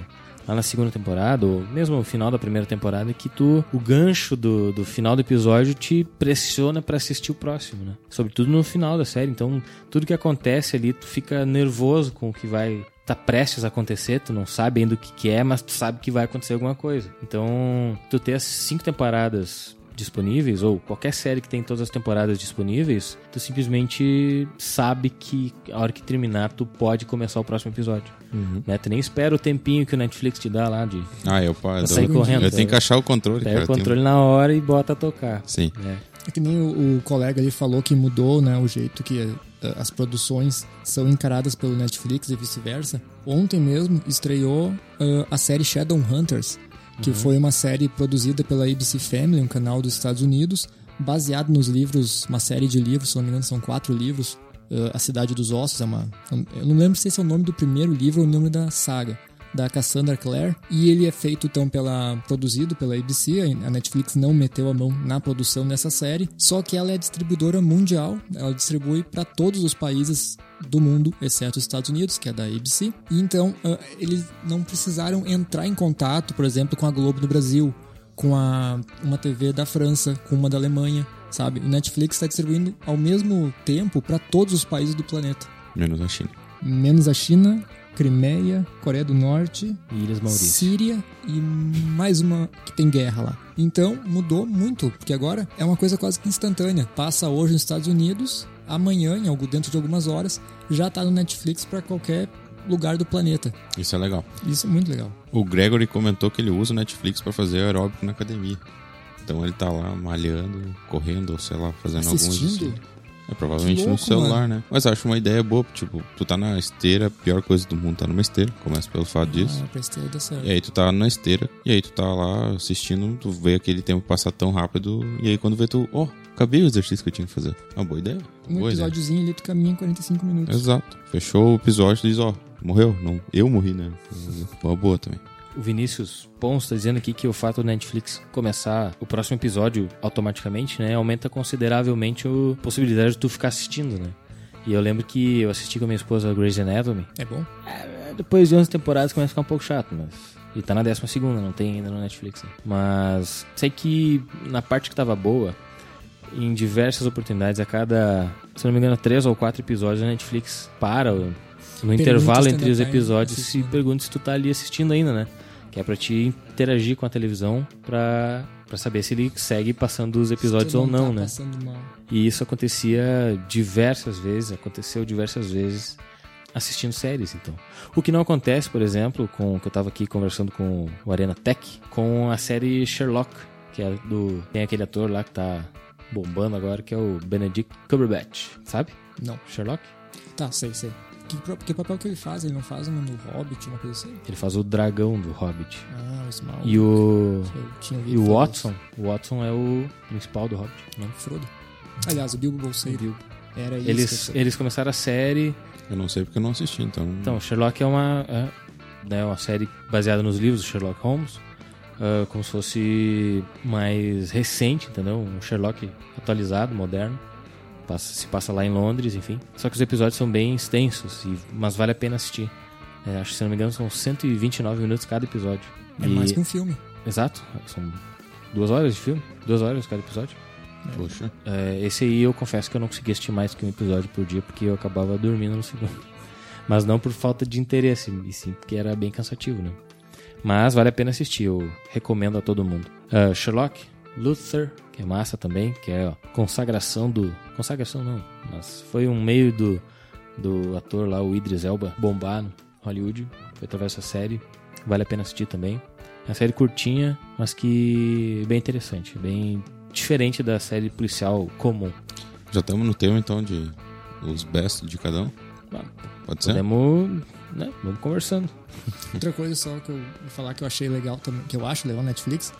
Lá na segunda temporada, ou mesmo no final da primeira temporada, que tu. O gancho do, do final do episódio te pressiona pra assistir o próximo, né? Sobretudo no final da série. Então, tudo que acontece ali, tu fica nervoso com o que vai tá prestes a acontecer, tu não sabe ainda o que, que é, mas tu sabe que vai acontecer alguma coisa. Então, tu ter as cinco temporadas disponíveis, ou qualquer série que tem todas as temporadas disponíveis, tu simplesmente sabe que a hora que terminar, tu pode começar o próximo episódio. Né? Tu nem espera o tempinho que o Netflix te dá lá de Ah, eu, pá, Pra sair correndo, eu tenho que achar o controle, pega cara. o controle na hora e bota a tocar. Sim. né? É que nem o, o colega ali falou que mudou né, o jeito que eh, as produções são encaradas pelo Netflix e vice-versa. Ontem mesmo estreou eh, a série Shadowhunters, que foi uma série produzida pela ABC Family, um canal dos Estados Unidos, baseado nos livros, uma série de livros, se não me engano são quatro livros. Eh, a Cidade dos Ossos é uma... Eu não lembro se esse é o nome do primeiro livro ou o nome da saga. Da Cassandra Clare, e ele é feito então pela produzido pela ABC, a Netflix não meteu a mão na produção dessa série, só que ela é distribuidora mundial, ela distribui para todos os países do mundo, exceto os Estados Unidos, que é da ABC. E então uh, eles não precisaram entrar em contato, por exemplo, com a Globo do Brasil, com a, uma TV da França, com uma da Alemanha, sabe? O Netflix está distribuindo ao mesmo tempo para todos os países do planeta. Menos a China. Menos a China, Crimeia, Coreia do Norte, Ilhas Maurício. Síria e mais uma que tem guerra lá. Então mudou muito, porque agora é uma coisa quase que instantânea. Passa hoje nos Estados Unidos, amanhã, em algo dentro de algumas horas, já está no Netflix para qualquer lugar do planeta. Isso é legal. Isso é muito legal. O Gregory comentou que ele usa o Netflix para fazer aeróbico na academia. Então ele tá lá malhando, correndo, sei lá, fazendo Assistindo? É provavelmente louco, no celular, né? Mas acho uma ideia boa, tipo, tu tá na esteira, a pior coisa do mundo tá numa esteira, começa pelo fato disso. Ah, pra esteira dá certo. E aí tu tá na esteira, e aí tu tá lá assistindo, tu vê aquele tempo passar tão rápido, e aí quando vê tu, ó, acabei o exercício que eu tinha que fazer. É uma boa ideia. Um boa ideia. episódiozinho ali, tu caminha em 45 minutos. Exato. Fechou o episódio e diz, ó, morreu? Não, eu morri, né? Uma boa também. O Vinícius Pons está dizendo aqui que o fato do Netflix começar o próximo episódio automaticamente, né, aumenta consideravelmente a possibilidade de tu ficar assistindo, né? E eu lembro que eu assisti com a minha esposa Grey's Anatomy. É bom? É, Depois de 11 temporadas começa a ficar um pouco chato, mas... E tá na 12 segunda, não tem ainda no Netflix. Né? Mas sei que na parte que tava boa, em diversas oportunidades, a cada, se não me engano, três ou quatro episódios, a Netflix para no intervalo se entre os tá episódios e assistindo. pergunta se tu tá ali assistindo ainda, né? Que é pra te interagir com a televisão pra, pra saber se ele segue passando os episódios Tu ou não, tá né? passando mal. E isso acontecia diversas vezes, aconteceu diversas vezes assistindo séries, então. O que não acontece, por exemplo, com que eu tava aqui conversando com o Arena Tech, com a série Sherlock, que é do tem aquele ator lá que tá bombando agora, que é o Benedict Cumberbatch, sabe? Não. Sherlock? Tá, sei, sei. Que, que papel que ele faz? Ele não faz no Hobbit, uma coisa assim? Ele faz o dragão do Hobbit. Ah, o Smaug. E o e o Watson, o Watson é o principal do Hobbit, disso. Frodo. Aliás, o Bilbo Bolseiro. Era isso. Eles eles começaram a série Eu não sei porque eu não assisti, então. Então, Sherlock é uma, é, né, uma série baseada nos livros do Sherlock Holmes, ah, como se fosse mais recente, entendeu? Um Sherlock atualizado, moderno. Passa- se passa lá em Londres, enfim. Só que os episódios são bem extensos, e- mas vale a pena assistir. É, acho que, se não me engano, são 129 minutos cada episódio. É E- mais que um filme. Exato, são duas horas de filme, duas horas cada episódio. Poxa. É, esse aí eu confesso que eu não consegui assistir mais que um episódio por dia, porque eu acabava dormindo no segundo. [laughs] Mas não por falta de interesse, e sim porque era bem cansativo, né? Mas vale a pena assistir, eu recomendo a todo mundo. Ah, Sherlock, Luther, que é massa também, que é ó, consagração do. Consagração não, mas foi um meio do, do ator lá, o Idris Elba, bombar no Hollywood. Foi através dessa série. Vale a pena assistir também. É uma série curtinha, mas que bem interessante, bem diferente da série policial comum. Já estamos no tema, então, de os best de cada um. Ah, Pode ser? Podemos, né? Vamos conversando. Outra coisa só que eu vou falar que eu achei legal também, que eu acho legal na Netflix,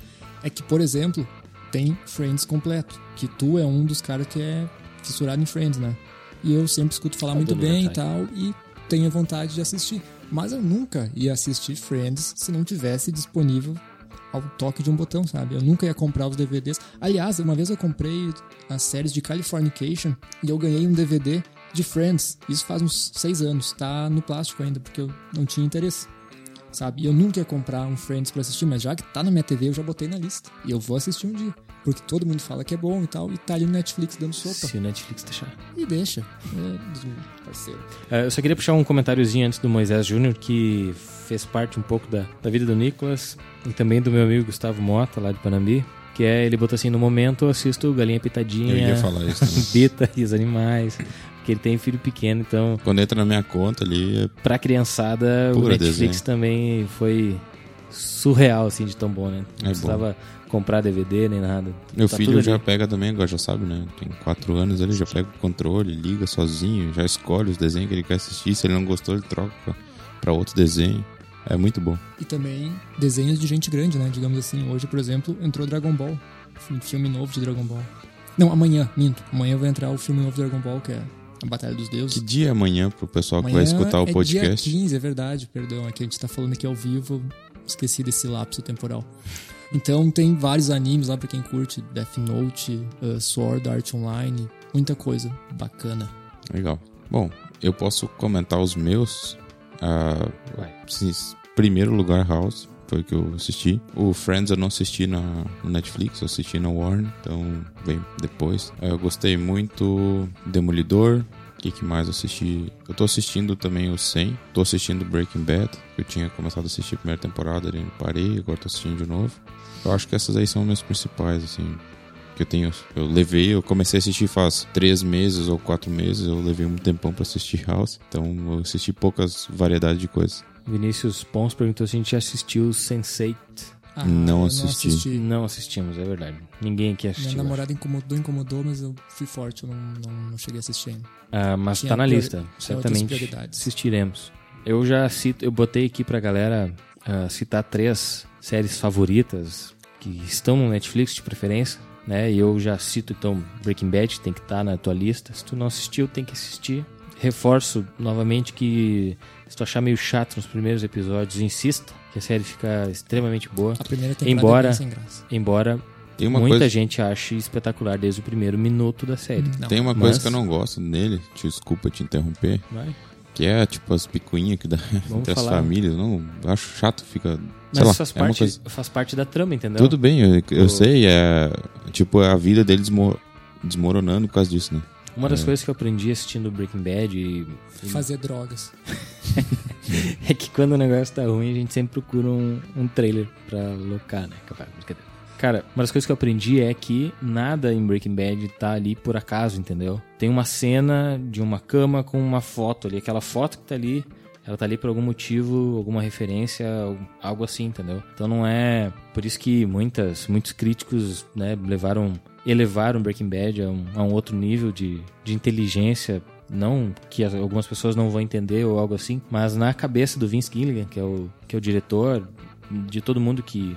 é que, por exemplo, tem Friends completo. Que tu é um dos caras que é fissurado em Friends, né? E eu sempre escuto falar Ah, muito bem e Libertine. tal, e tenho vontade de assistir. Mas eu nunca ia assistir Friends se não tivesse disponível ao toque de um botão, sabe? Eu nunca ia comprar os DVDs. Aliás, uma vez eu comprei as séries de Californication e eu ganhei um DVD de Friends. Isso faz uns seis anos. Tá no plástico ainda, porque eu não tinha interesse. Sabe? E eu nunca ia comprar um Friends pra assistir, mas já que tá na minha TV, eu já botei na lista. E eu vou assistir um dia. Porque todo mundo fala que é bom e tal, e tá ali no Netflix dando sopa. Se o Netflix deixar. E deixa. É, parceiro. Ah, eu só queria puxar um comentáriozinho antes do Moisés Júnior, que fez parte um pouco da, da vida do Nicolas e também do meu amigo Gustavo Mota, lá de Panambi. Que é, ele botou assim, no momento eu assisto Galinha Pitadinha, Eu ia falar isso também. [laughs] Bita e os animais, porque ele tem filho pequeno, então Quando entra na minha conta ali, é pra criançada o Pura Netflix desenho. também foi surreal, assim, de tão bom, né? É precisava comprar DVD nem nada. Meu Tá filho já ali. pega também, agora já sabe, né? Tem 4 anos, ele já pega o controle, liga sozinho, já escolhe os desenhos que ele quer assistir. Se ele não gostou, ele troca pra, pra outro desenho. É muito bom. E também desenhos de gente grande, né? Digamos assim. Hoje, por exemplo, entrou Dragon Ball. Um filme novo de Dragon Ball. Não, amanhã, minto. Amanhã vai entrar o filme novo de Dragon Ball, que é A Batalha dos Deuses. Que dia é amanhã pro pessoal que Amanhã vai escutar o é podcast? dia 15, é verdade, perdão. É que a gente tá falando aqui ao vivo, esqueci desse lapso temporal. Então tem vários animes lá pra quem curte, Death Note, uh, Sword Art Online, muita coisa bacana. Legal. Bom, eu posso comentar os meus. Sim, primeiro lugar, House. Foi o que eu assisti. O Friends eu não assisti na no Netflix, eu assisti na Warner, então vem depois. Ah, Eu gostei muito Demolidor. Que, que mais eu assisti? Eu tô assistindo também o 100. Tô assistindo Breaking Bad. Eu tinha começado a assistir a primeira temporada, ali parei, agora tô assistindo de novo. Eu acho que essas aí são minhas principais, assim que eu tenho. Eu levei, eu comecei a assistir faz três meses ou quatro meses. Eu levei um tempão pra assistir House. Então eu assisti poucas variedades de coisas. Vinícius Pons perguntou se a gente já assistiu Sense8. Ah, Não eu assisti. Não assistimos, é verdade. Ninguém aqui Minha assistiu. namorada incomodou, incomodou, mas eu fui forte, eu não, não, não cheguei a assistir ainda. Ah, mas Tinha tá na priori- lista. Certamente assistiremos. Eu já cito, eu botei aqui pra galera ah, citar três séries favoritas que estão no Netflix de preferência, né? E eu já cito então Breaking Bad, tem que estar na tua lista. Se tu não assistiu, tem que assistir. Reforço novamente que se tu achar meio chato nos primeiros episódios, insista, que a série fica extremamente boa. A primeira temporada Embora- é bem sem graça. Embora Tem uma, muita coisa, gente ache espetacular desde o primeiro minuto da série. Não, tem uma mas- coisa que eu não gosto nele. te- Desculpa te interromper. Vai. Que é tipo as picuinhas que dá [laughs] Vamos entre as falar. famílias. Não, eu acho chato, fica. Mas sei lá, faz, é parte, coisa. faz parte da trama, entendeu? Tudo bem, eu, eu O- sei, é. Tipo, a vida dele desmo- desmoronando por causa disso, né? Uma das É. coisas que eu aprendi assistindo Breaking Bad e, Fazer drogas. [laughs] é que quando o negócio tá ruim, a gente sempre procura um, um trailer pra locar, né? Cara, uma das coisas que eu aprendi é que nada em Breaking Bad tá ali por acaso, entendeu? Tem uma cena de uma cama com uma foto ali. Aquela foto que tá ali, ela tá ali por algum motivo, alguma referência, algo assim, entendeu? Então não é. Por isso que muitas, muitos críticos né, levaram, elevaram Breaking Bad a um, a um outro nível de, de inteligência. Não que as- algumas pessoas não vão entender ou algo assim, mas na cabeça do Vince Gilligan, que é o, que é o diretor, de todo mundo que,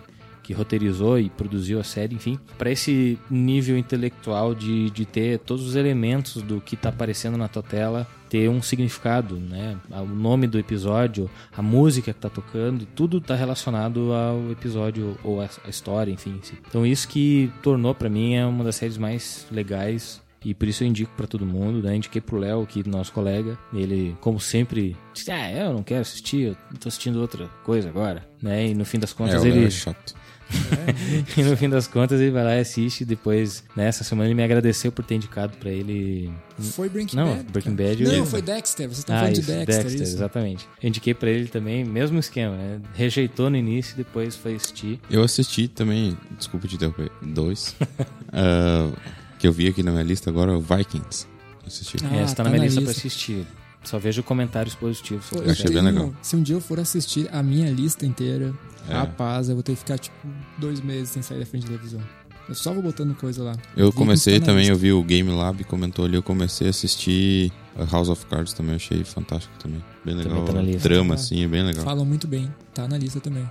que roteirizou e produziu a série, enfim, para esse nível intelectual de, de ter todos os elementos do que tá aparecendo na tua tela ter um significado, né? O nome do episódio, a música que tá tocando, tudo tá relacionado ao episódio ou à história, enfim. Então isso que tornou para mim é uma das séries mais legais e por isso eu indico pra todo mundo, né? Indiquei pro Léo, aqui, nosso colega. Ele, como sempre, disse: Ah, eu não quero assistir, eu tô assistindo outra coisa agora, né? E no fim das É, contas Léo ele. é chato. [laughs] E no fim das contas ele vai lá e assiste. Depois, nessa semana, ele me agradeceu por ter indicado pra ele. Foi Breaking Não, Bad? Breaking. Bad Não, eu- foi Dexter. Vocês estão Ah, falando isso, de Dexter, isso. exatamente. Eu indiquei pra ele também, mesmo esquema, né? Rejeitou no início, depois foi assistir. Eu assisti também, desculpa te interromper, dois. [laughs] Ah, que eu vi aqui na minha lista agora, o Vikings. Assisti. Ah, é, você tá, tá na minha na lista, pra lista. assistir. Só vejo comentários positivos. Pô, Eu achei bem legal. Se um dia eu for assistir a minha lista inteira, É. rapaz, eu vou ter que ficar, tipo, dois meses sem sair da frente da televisão. Eu só vou botando coisa lá. Eu comecei tá também, lista. eu vi o Game Lab, comentou ali, eu comecei a assistir a House of Cards também, achei fantástico também. Bem Também legal. tá na lista. Drama, Ah. assim, é bem legal. Falam muito bem. Tá na lista também.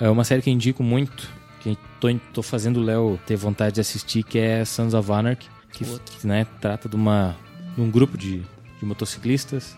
É uma série que eu indico muito, que tô, tô fazendo o Léo ter vontade de assistir, que é Sons of Anarchy, que, que, né, trata de, uma, de um grupo de, de motociclistas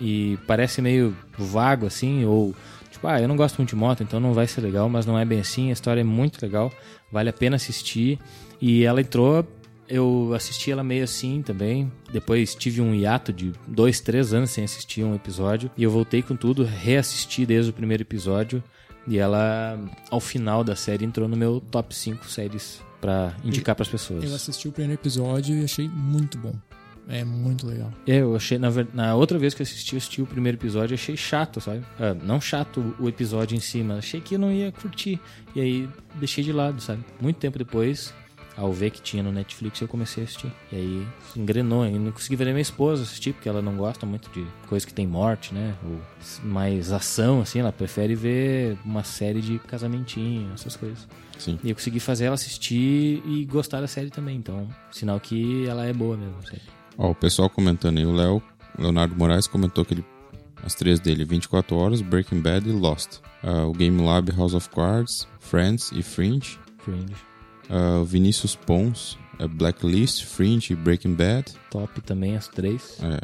e parece meio vago assim, ou tipo, ah, eu não gosto muito de moto, então não vai ser legal, mas não é bem assim, a história é muito legal, vale a pena assistir. E ela entrou, eu assisti ela meio assim também, depois tive um hiato de dois, três anos sem assistir um episódio, e eu voltei com tudo, reassisti desde o primeiro episódio, e ela, ao final da série, entrou no meu top 5 séries pra indicar pras pessoas. Eu assisti o primeiro episódio e achei muito bom. É muito legal. É, eu achei, na, na outra vez que eu assisti, eu assisti o primeiro episódio, achei chato, sabe? Ah, não chato o episódio em si, mas achei que eu não ia curtir. E aí deixei de lado, sabe? Muito tempo depois, ao ver que tinha no Netflix, eu comecei a assistir. E aí engrenou, e não consegui ver nem minha esposa assistir, porque ela não gosta muito de coisa que tem morte, né? Ou mais ação, assim, ela prefere ver uma série de casamentinho, essas coisas. Sim. E eu consegui fazer ela assistir e gostar da série também, então, sinal que ela é boa mesmo, série. Ó, o pessoal comentando aí, o Léo, Leonardo Moraes comentou que ele, as três dele, 24 Horas, Breaking Bad e Lost. Ah, o Game Lab, House of Cards, Friends e Fringe. Fringe. O Vinícius Pons, é Blacklist, Fringe e Breaking Bad. Top também as três. É.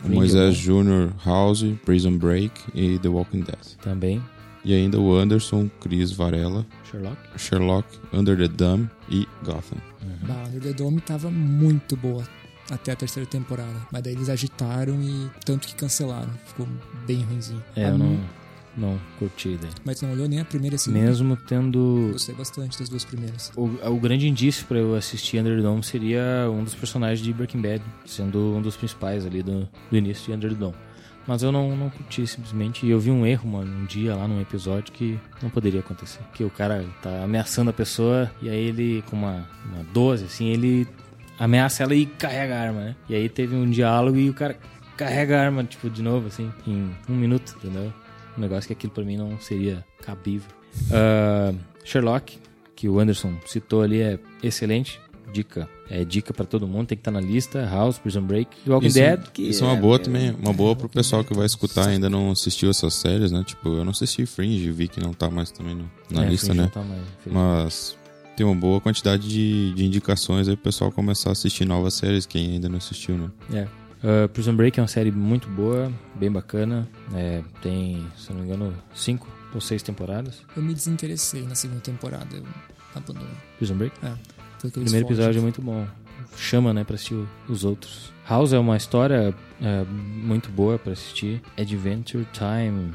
O Fringe é Moisés. Jr., House, Prison Break e The Walking Dead. Também. E ainda o Anderson, Chris Varela, Sherlock. Sherlock, Under the Dome e Gotham. Bah, Under the Dome tava muito boa até a terceira temporada. Mas daí eles agitaram e tanto que cancelaram. Ficou bem ruimzinho. É, A eu não, não curti daí. Mas não olhou nem a primeira e a segunda? Mesmo tendo. Gostei bastante das duas primeiras. O, o grande indício pra eu assistir Under the Dome seria um dos personagens de Breaking Bad, sendo um dos principais ali do, do início de Under the Dome. Mas eu não, não curti simplesmente. E eu vi um erro, mano, um dia lá num episódio que não poderia acontecer. Que o cara tá ameaçando a pessoa e aí ele, com uma, uma 12, assim, ele ameaça ela e carrega a arma, né? E aí teve um diálogo e o cara carrega a arma, tipo, de novo, assim, em um minuto, entendeu? Um negócio que aquilo pra mim não seria cabível. Ah, Sherlock, que o Anderson citou ali, é excelente. Dica. É dica pra todo mundo, tem que estar na lista. House, Prison Break, Walking Isso, Dead. Que isso é uma boa também, uma boa pro pessoal que vai escutar e ainda não assistiu essas séries, né? Tipo, eu não assisti Fringe, vi que não tá mais também no- na É, lista, Fringe né? não tá mais. Mas tem uma boa quantidade de, de indicações aí pro pessoal começar a assistir novas séries, quem ainda não assistiu, né? É. Uh, Prison Break é uma série muito boa, bem bacana. É, tem, se eu não me engano, cinco ou seis temporadas. Eu me desinteressei na segunda temporada. Eu abandonei. Prison Break. É, primeiro episódio é muito bom. Chama, né, pra assistir os outros. House é uma história é, muito boa pra assistir. Adventure Time,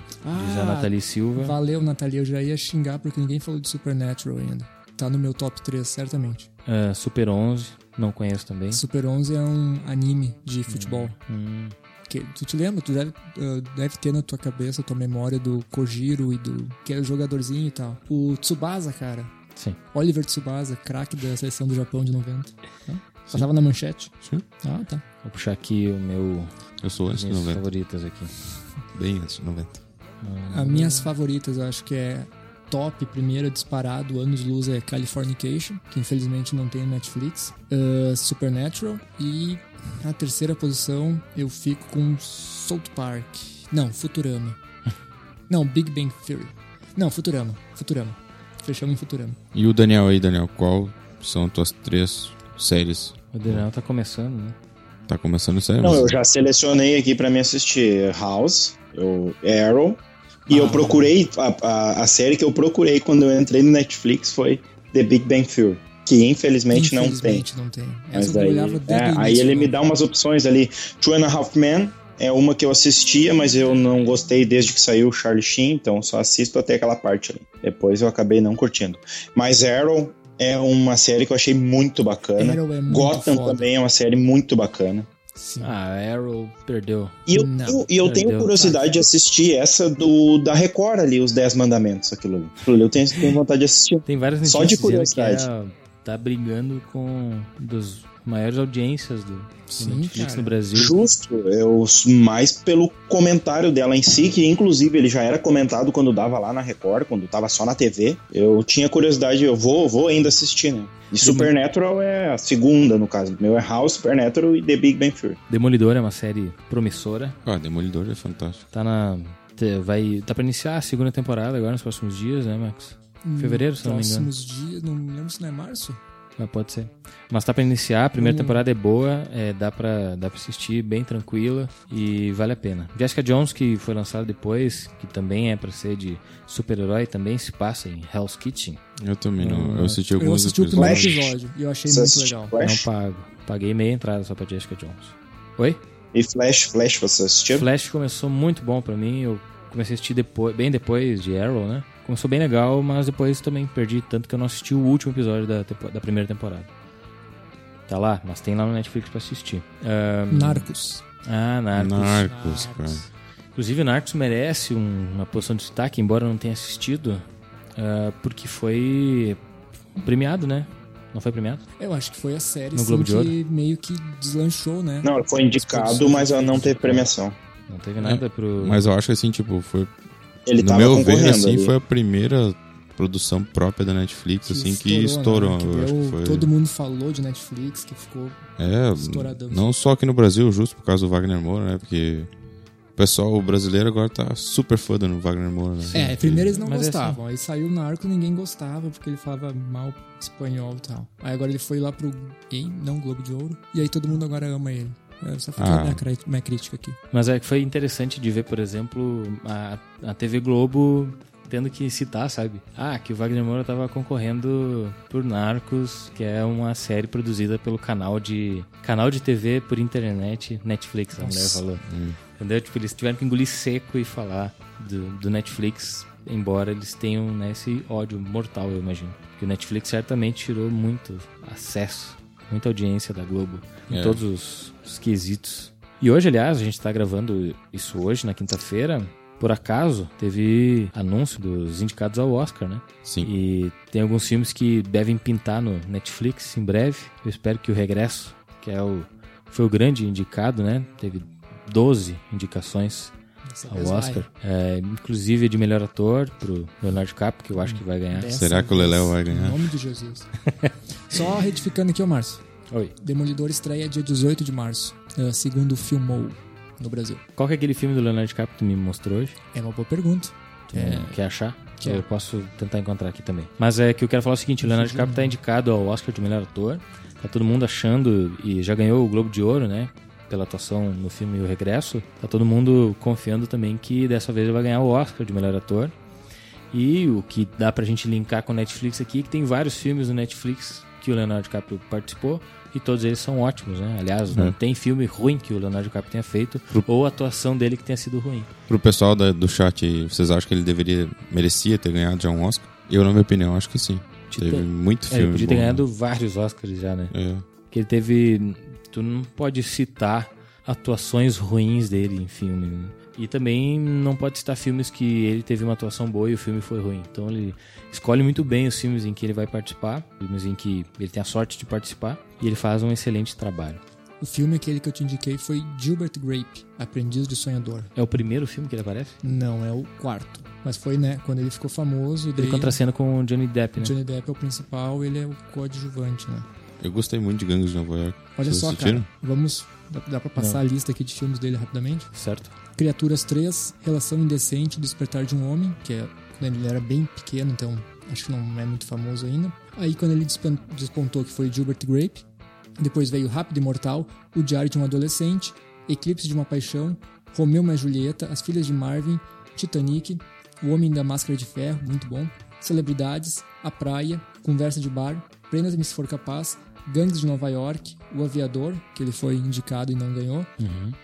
diz a Ah, Nathalie Silva. Valeu, Nathalie. Eu já ia xingar porque ninguém falou de Supernatural ainda. Tá no meu top 3, certamente. É, Super 11, não conheço também. Super 11 é um anime de futebol. Hum, Que, tu te lembra? Tu deve, uh, deve ter na tua cabeça, tua memória do Kojiro e do... Que é o jogadorzinho e tal. O Tsubasa, cara. sim. Oliver Tsubasa, craque da seleção do Japão de 90. Hã? Passava na manchete. Sim. Ah, tá. Vou puxar aqui o meu Eu sou antes de minhas 90, favoritas aqui. bem antes de 90. As minhas favoritas, eu acho que é top, primeiro disparado, anos luz é Californication, que infelizmente não tem no Netflix, uh, Supernatural e a terceira posição eu fico com South Park. Não, Futurama. [laughs] Não, Big Bang Theory. Não, Futurama. Futurama. Fechamos em Futurama. E o Daniel aí, Daniel, qual são tuas três séries? O Daniel tá começando, né? Tá começando sério? Não, mas- eu já selecionei aqui pra me assistir House, eu, Arrow, e eu Ah. procurei, a, a, a série que eu procurei quando eu entrei no Netflix foi The Big Bang Theory, que infelizmente, não tem. Infelizmente não tem. Mas eu aí, é, aí ele me né? dá umas opções ali. Two and a Half Men é uma que eu assistia, mas eu não gostei desde que saiu o Charlie Sheen, então só assisto até aquela parte ali. Depois eu acabei não curtindo. Mas Arrow é uma série que eu achei muito bacana. É muito Gotham foda. também é uma série muito bacana. Sim. Ah, Arrow perdeu. E eu, Não, tenho, eu tenho perdeu. curiosidade de assistir essa do da Record ali, os Dez Mandamentos, aquilo ali. Aquilo ali eu tenho, tenho vontade de assistir. Tem várias Só de curiosidade. que é, tá brigando com dos maiores audiências do, do Sim, Netflix cara. no Brasil. Justo, eu mais pelo comentário dela em si, que inclusive ele já era comentado quando dava lá na Record, quando tava só na TV. Eu tinha curiosidade, eu vou, vou ainda assistir, né? E Supernatural é a segunda, no caso. O meu é House, Supernatural e The Big Bang Theory. Demolidor é uma série promissora. Ah, Demolidor é fantástico. Tá na. Vai, tá pra iniciar a segunda temporada agora nos próximos dias, né, Max? Fevereiro, se não me engano. Próximos dias, não me lembro se não é março. Mas pode ser. Mas tá pra iniciar, a primeira Hum. temporada é boa, é, dá, pra, dá pra assistir, bem tranquila e vale a pena. Jessica Jones, que foi lançada depois, que também é pra ser de super-herói, também se passa em Hell's Kitchen. Eu também não. Hum, Eu assisti Eu alguns assisti o primeiro episódios. Flash. episódio e eu achei Você muito legal. Flash? Não pago. Paguei meia entrada só pra Jessica Jones. Oi? E Flash, Flash, você assistiu? Flash começou muito bom pra mim. Eu comecei a assistir depois, bem depois de Arrow, né? Começou bem legal, mas depois também perdi tanto que eu não assisti o último episódio da, da primeira temporada. Tá lá, mas tem lá no Netflix pra assistir. Ahn, Narcos. Ah, Narcos. Narcos, cara. Inclusive, Narcos merece um- uma posição de destaque, embora eu não tenha assistido, ah, porque foi premiado, né? Não foi premiado? Eu acho que foi a série No assim, Globo de que meio que deslanchou, né? Não, foi indicado, mas ela não teve premiação. Não teve nada pro. Mas eu acho que assim, tipo, foi. Ele no tava meu ver, assim, ali. foi a primeira produção própria da Netflix, assim, que estourou. né? Que eu acho deu- que foi. Todo mundo falou de Netflix, que ficou É, estouradão. não só aqui no Brasil, justo por causa do Wagner Moura, né? Porque pessoal brasileiro agora tá super foda no Wagner Moura, né? É, primeiro eles não Mas é gostavam. Aí saiu o Narco ninguém gostava porque ele falava mal espanhol e tal. Aí agora ele foi lá pro Game, não Globo de Ouro. E aí todo mundo agora ama ele. É, Só fica Ah. a minha, minha crítica aqui. Mas é que foi interessante de ver, por exemplo, a, a TV Globo tendo que citar, sabe? Ah, que o Wagner Moura tava concorrendo por Narcos, que é uma série produzida pelo canal de canal de TV por internet, Netflix, a mulher falou. Entendeu? Tipo, eles tiveram que engolir seco e falar do, do Netflix, embora eles tenham né, esse ódio mortal, eu imagino. Porque o Netflix certamente tirou muito acesso, muita audiência da Globo em É. todos os, os quesitos. E hoje, aliás, a gente tá gravando isso hoje, na quinta-feira. Por acaso, teve anúncio dos indicados ao Oscar, né? Sim. E tem alguns filmes que devem pintar no Netflix em breve. Eu espero que o Regresso, que é o foi o grande indicado, né? Teve 12 indicações Dessa ao. Oscar. É, inclusive de melhor ator pro Leonardo DiCaprio, que eu acho que vai ganhar. Dessa Será que o Leléo vai Em ganhar? nome de Jesus. [laughs] Só retificando aqui, ô Márcio. Oi. Demolidor estreia dia 18 de março. é, segundo Filmou no Brasil. Qual que é aquele filme do Leonardo DiCaprio que tu me mostrou hoje? É uma boa pergunta. Tu É. Quer achar? Quer. Eu posso tentar encontrar aqui também. Mas é que eu quero falar o seguinte, o Leonardo DiCaprio tá indicado ao Oscar de melhor ator. Tá todo mundo achando, e já ganhou o Globo de Ouro, né? Pela atuação no filme O Regresso. Tá todo mundo confiando também que dessa vez ele vai ganhar o Oscar de melhor ator. E o que dá pra gente linkar com o Netflix aqui, é que tem vários filmes no Netflix que o Leonardo DiCaprio participou. E todos eles são ótimos, né? Aliás, não tem filme ruim que o Leonardo DiCaprio tenha feito, ou a atuação dele que tenha sido ruim. Pro pessoal da- do chat vocês acham que ele deveria, merecia ter ganhado já um Oscar? Eu, na minha opinião, acho que sim. Teve muito É, filme ele podia ter ganhado vários Oscars já, né? É. Que ele teve. Tu não pode citar atuações ruins dele em filme. né? E também não pode citar filmes que ele teve uma atuação boa e o filme foi ruim. Então ele escolhe muito bem os filmes em que ele vai participar, filmes em que ele tem a sorte de participar, e ele faz um excelente trabalho. O filme aquele que eu te indiquei foi Gilbert Grape, Aprendiz de Sonhador. É o primeiro filme que ele aparece? Não, é o quarto. Mas foi, né, quando ele ficou famoso. Daí Ele contracena com o Johnny Depp, né? Johnny Depp é o principal, ele é o coadjuvante, né? Eu gostei muito de Gangues de Nova York. Olha Vocês só, assistiram? cara. Vamos. Dá, dá pra passar a lista aqui de filmes dele rapidamente? Certo? Criaturas 3, Relação Indecente, Despertar de um Homem, que é quando ele era bem pequeno, então acho que não é muito famoso ainda. Aí quando ele despontou, que foi Gilbert Grape. Depois veio Rápido e Mortal, O Diário de um Adolescente, Eclipse de uma Paixão, Romeu mais Julieta, As Filhas de Marvin, Titanic, O Homem da Máscara de Ferro, muito bom, Celebridades, A Praia, Conversa de Bar, Prenda-me se for capaz, Gangues de Nova York, O Aviador, que ele foi indicado e não ganhou,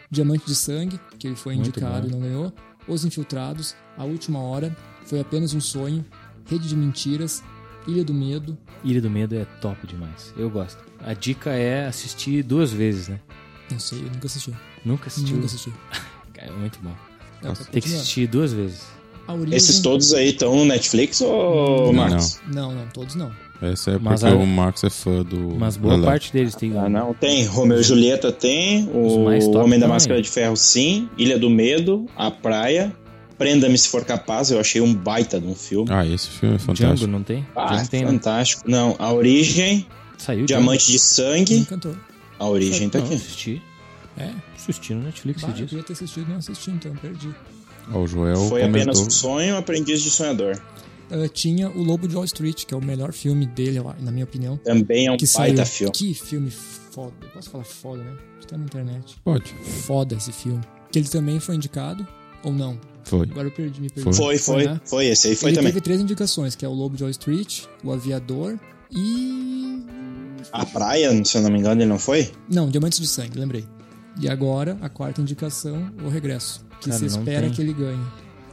Diamante de Sangue, que ele foi Muito indicado bom. e não ganhou, Os Infiltrados, A Última Hora, Foi Apenas um Sonho, Rede de Mentiras, Ilha do Medo, Ilha do Medo é top demais. Eu gosto. A dica é assistir duas vezes, né? não sei, eu nunca assisti. Nunca assistiu? Nunca assisti. [laughs] Cara, é muito bom. É, Tem que assistir duas vezes. Origem... Esses todos aí estão no Netflix ou, Não, Marcos? Não, não, todos não. Essa é Mas porque a- o Max é fã do. Mas boa Lelé. parte deles tem. Ah, não. Tem. Romeu e Julieta tem. O Homem da. Máscara de Ferro, sim. Ilha do Medo. A Praia. Prenda-me se for capaz. Eu achei um baita de um filme. Ah, esse filme é Django fantástico. não tem? Ah, Django tem, né? fantástico. Não, A Origem. Saiu Diamante de Sangue. A Origem tá Não, aqui. assisti. É? Assisti no Netflix Bah, eu dia. queria ter assistido, não assisti, então perdi. Ó, o Joel Foi apenas comentou. um sonho, aprendiz de sonhador. Ah, tinha o Lobo de Wall Street, que é o melhor filme dele, na minha opinião. Também é um Que saiu. baita filme. Que filme foda. Eu posso falar foda, né? Está na internet. Pode. Foda esse filme. Que ele também foi indicado, ou não? Foi. Agora eu perdi, me perdi. Foi, foi. né? Foi, esse aí foi ele também. teve três indicações, que é o Lobo de Wall Street, o Aviador e... A Praia, se eu não me engano, ele não foi? Não, Diamantes de Sangue, lembrei. E agora, a quarta indicação, o Regresso. Que Cara, se espera tem. que ele ganhe.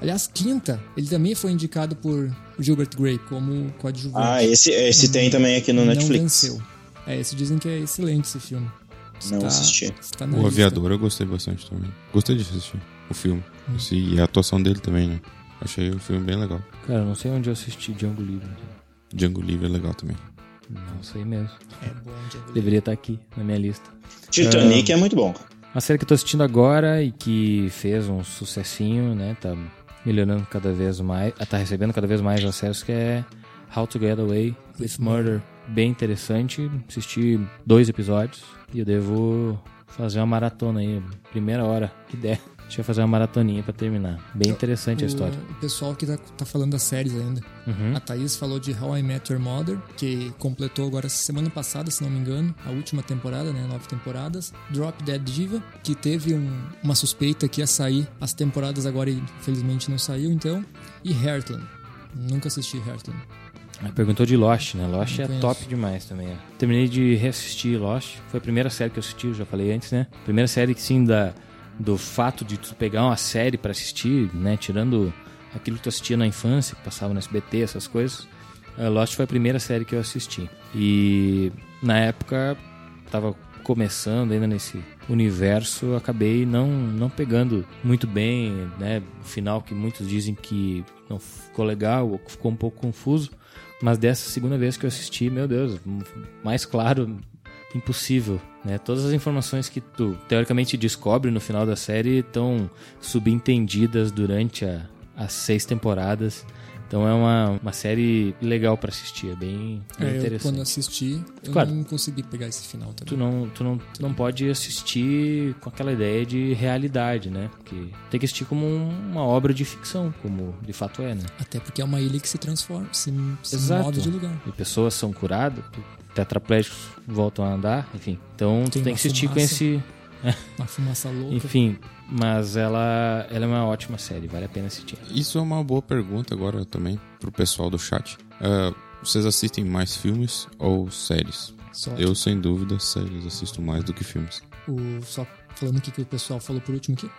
Aliás, quinta, ele também foi indicado por Gilbert Grape como coadjuvante. Ah, esse, esse tem também aqui no Não Netflix. venceu. É, esse dizem que é excelente esse filme. Não Está- assisti. está na O lista. Aviador eu gostei bastante também. Gostei de assistir o filme. Hum. Esse- E a atuação dele também, né? Achei o filme bem legal. Cara, não sei onde eu assisti Django Livre. Django Livre é legal também. Não sei mesmo. É bom, Django. Deveria estar aqui na minha lista. Titanic é muito bom. Uma série que eu tô assistindo agora e que fez um sucessinho, né? Tá melhorando cada vez mais. ah, Tá recebendo cada vez mais acessos, que é How to Get Away with Murder. Bem interessante. Assisti dois episódios e eu devo fazer uma maratona aí. Primeira hora que der. A gente vai fazer uma maratoninha pra terminar. Bem interessante a história. O, o pessoal que tá, tá falando das séries ainda. Uhum. A Thaís falou de How I Met Your Mother, que completou agora semana passada, se não me engano, a última temporada, né? Nove temporadas. Drop Dead Diva, que teve um- uma suspeita que ia sair as temporadas agora e infelizmente não saiu, então. E Heartland. Nunca assisti Heartland. Aí Perguntou de Lost, né? Lost é top demais também. Terminei de reassistir Lost. Foi a primeira série que eu assisti, eu já falei antes, né? Primeira série que sim, da, do fato de tu pegar uma série pra assistir, né? Tirando aquilo que tu assistia na infância, que passava no SBT, essas coisas. eh, Lost foi a primeira série que eu assisti. E na época tava começando ainda nesse universo, acabei não, não pegando muito bem, né? O final que muitos dizem que não ficou legal, ou ficou um pouco confuso. Mas dessa segunda vez que eu assisti, meu Deus, mais claro, impossível, né? Todas as informações que tu teoricamente descobre no final da série estão subentendidas durante a- as seis temporadas. Então é uma, uma série legal pra assistir, é bem, É, eu, interessante. quando assisti, eu Claro. não consegui pegar esse final também. Tu não, tu, não, tu não pode assistir com aquela ideia de realidade, né? Porque tem que assistir como um- uma obra de ficção, como de fato é, né? Até porque é uma ilha que se transforma, se, se Exato. move de lugar. E pessoas são curadas, tetraplégicos voltam a andar, enfim. Então tu Tem tem que assistir com fumaça. esse. [laughs] Uma fumaça louca. Enfim, mas ela, ela é uma ótima série, vale a pena assistir. Isso é uma boa pergunta agora também pro pessoal do chat. Ah, vocês assistem mais filmes ou séries? Só Eu, sem dúvida, séries assisto mais do que filmes. o, só falando o que que o pessoal falou por último aqui.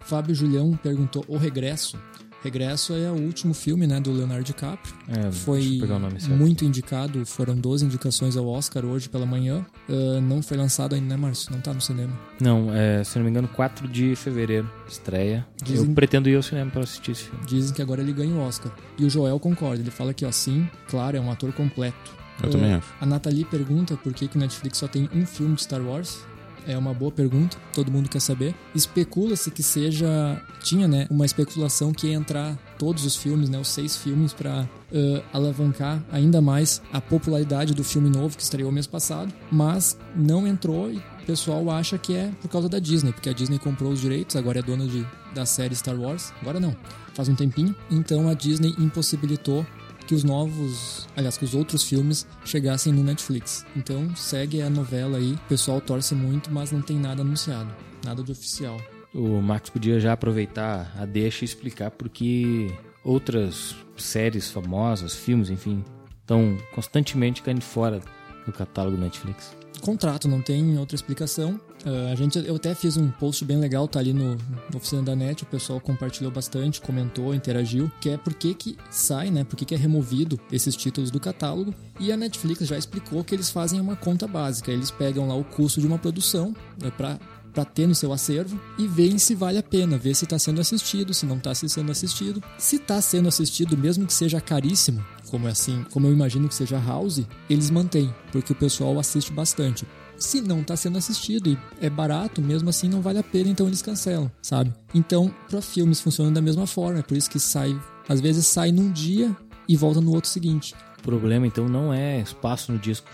Fábio Julião perguntou O Regresso. Regresso é o último filme né, do Leonardo DiCaprio. É, Foi eu pegar o nome certo. muito indicado, foram 12 indicações ao Oscar hoje pela manhã. Ah, não foi lançado ainda, né, Márcio? Não tá no cinema. Não, é, se não me engano, 4 de fevereiro, estreia. Dizem- Eu pretendo ir ao cinema pra assistir esse filme. Dizem que agora ele ganha o Oscar. E o Joel concorda, ele fala que, ó, sim, claro, é um ator completo. Eu Ah, também acho. A Nathalie pergunta por que, que o Netflix só tem um filme de Star Wars. É uma boa pergunta, todo mundo quer saber. Especula-se que seja. Tinha, né? Uma especulação que ia entrar todos os filmes, né? Os seis filmes, pra ah, alavancar ainda mais a popularidade do filme novo que estreou mês passado. Mas não entrou e o pessoal acha que é por causa da Disney, porque a Disney comprou os direitos, agora é dona de, da série Star Wars. Agora não, faz um tempinho. Então a Disney impossibilitou que os novos, aliás, que os outros filmes chegassem no Netflix. Então segue a novela aí, o pessoal torce muito, mas não tem nada anunciado, nada de oficial. O Max podia já aproveitar a deixa e explicar porque outras séries famosas, filmes, enfim, estão constantemente caindo fora do catálogo Netflix. Contrato, não tem outra explicação. Ah, a gente, eu até fiz um post bem legal, tá ali no, no Oficina da Net, o pessoal compartilhou bastante, comentou, interagiu, que é por que que sai, né, por que que é removido esses títulos do catálogo, e a Netflix já explicou que eles fazem uma conta básica, eles pegam lá o custo de uma produção, né, pra para ter no seu acervo e veem se vale a pena, ver se está sendo assistido, se não está sendo assistido. Se está sendo assistido, mesmo que seja caríssimo, como é assim, como eu imagino que seja House, eles mantêm, porque o pessoal assiste bastante. Se não está sendo assistido e é barato, mesmo assim não vale a pena, então eles cancelam, sabe? Então, para filmes funciona da mesma forma, é por isso que sai, às vezes sai num dia e volta no outro seguinte. O problema então não é espaço no disco.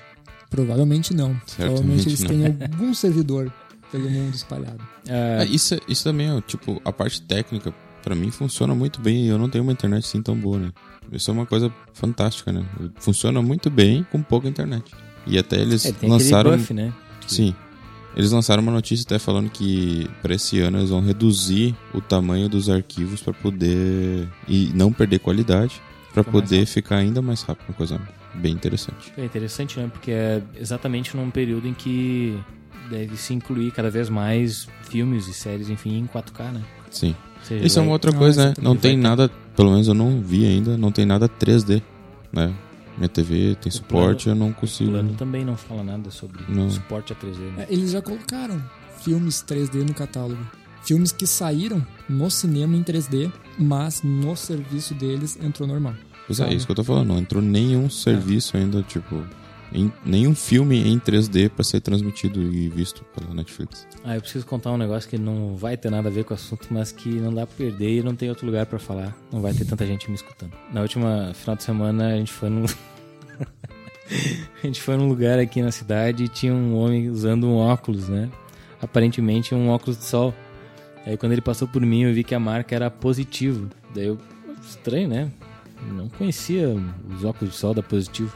Provavelmente não. Provavelmente eles não. têm algum servidor pelo mundo espalhado. Ah, Ah, isso, é- isso também, ó, tipo, a parte técnica, pra mim, funciona muito bem e eu não tenho uma internet assim tão boa, né? Isso é uma coisa fantástica, né? Funciona muito bem com pouca internet. E até eles é, tem lançaram. buff, né? Sim. Eles lançaram uma notícia até falando que pra esse ano eles vão reduzir o tamanho dos arquivos pra poder. e não perder qualidade, mais poder ficar ainda mais rápido. Uma coisa bem interessante. É interessante, né? Porque é exatamente num período em que deve se incluir cada vez mais filmes e séries, enfim, em 4K, né? Sim. Seja, Isso é vai- uma outra coisa, né? exatamente. Não tem Vai ter- nada, pelo menos eu não vi ainda, não tem nada 3D, né? Minha TV tem O suporte, eu não O consigo. plano também não fala nada sobre Não. suporte a 3D, né? É, eles já colocaram filmes 3D no catálogo. Filmes que saíram no cinema em 3D, mas no serviço deles entrou normal. Pois é, Sabe? isso que eu tô falando, não entrou nenhum serviço ainda, tipo, em- nenhum filme em 3D pra ser transmitido e visto pela Netflix. Ah, eu preciso contar um negócio que não vai ter nada a ver com o assunto, mas que não dá pra perder e não tem outro lugar pra falar. Não vai ter tanta gente me escutando. Na última final de semana a gente foi num. [laughs] a gente foi num lugar aqui na cidade e tinha um homem usando um óculos, né? Aparentemente um óculos de sol. Aí quando ele passou por mim, eu vi que a marca era positivo. Daí eu, estranho, né? Não conhecia os óculos de sol da positivo.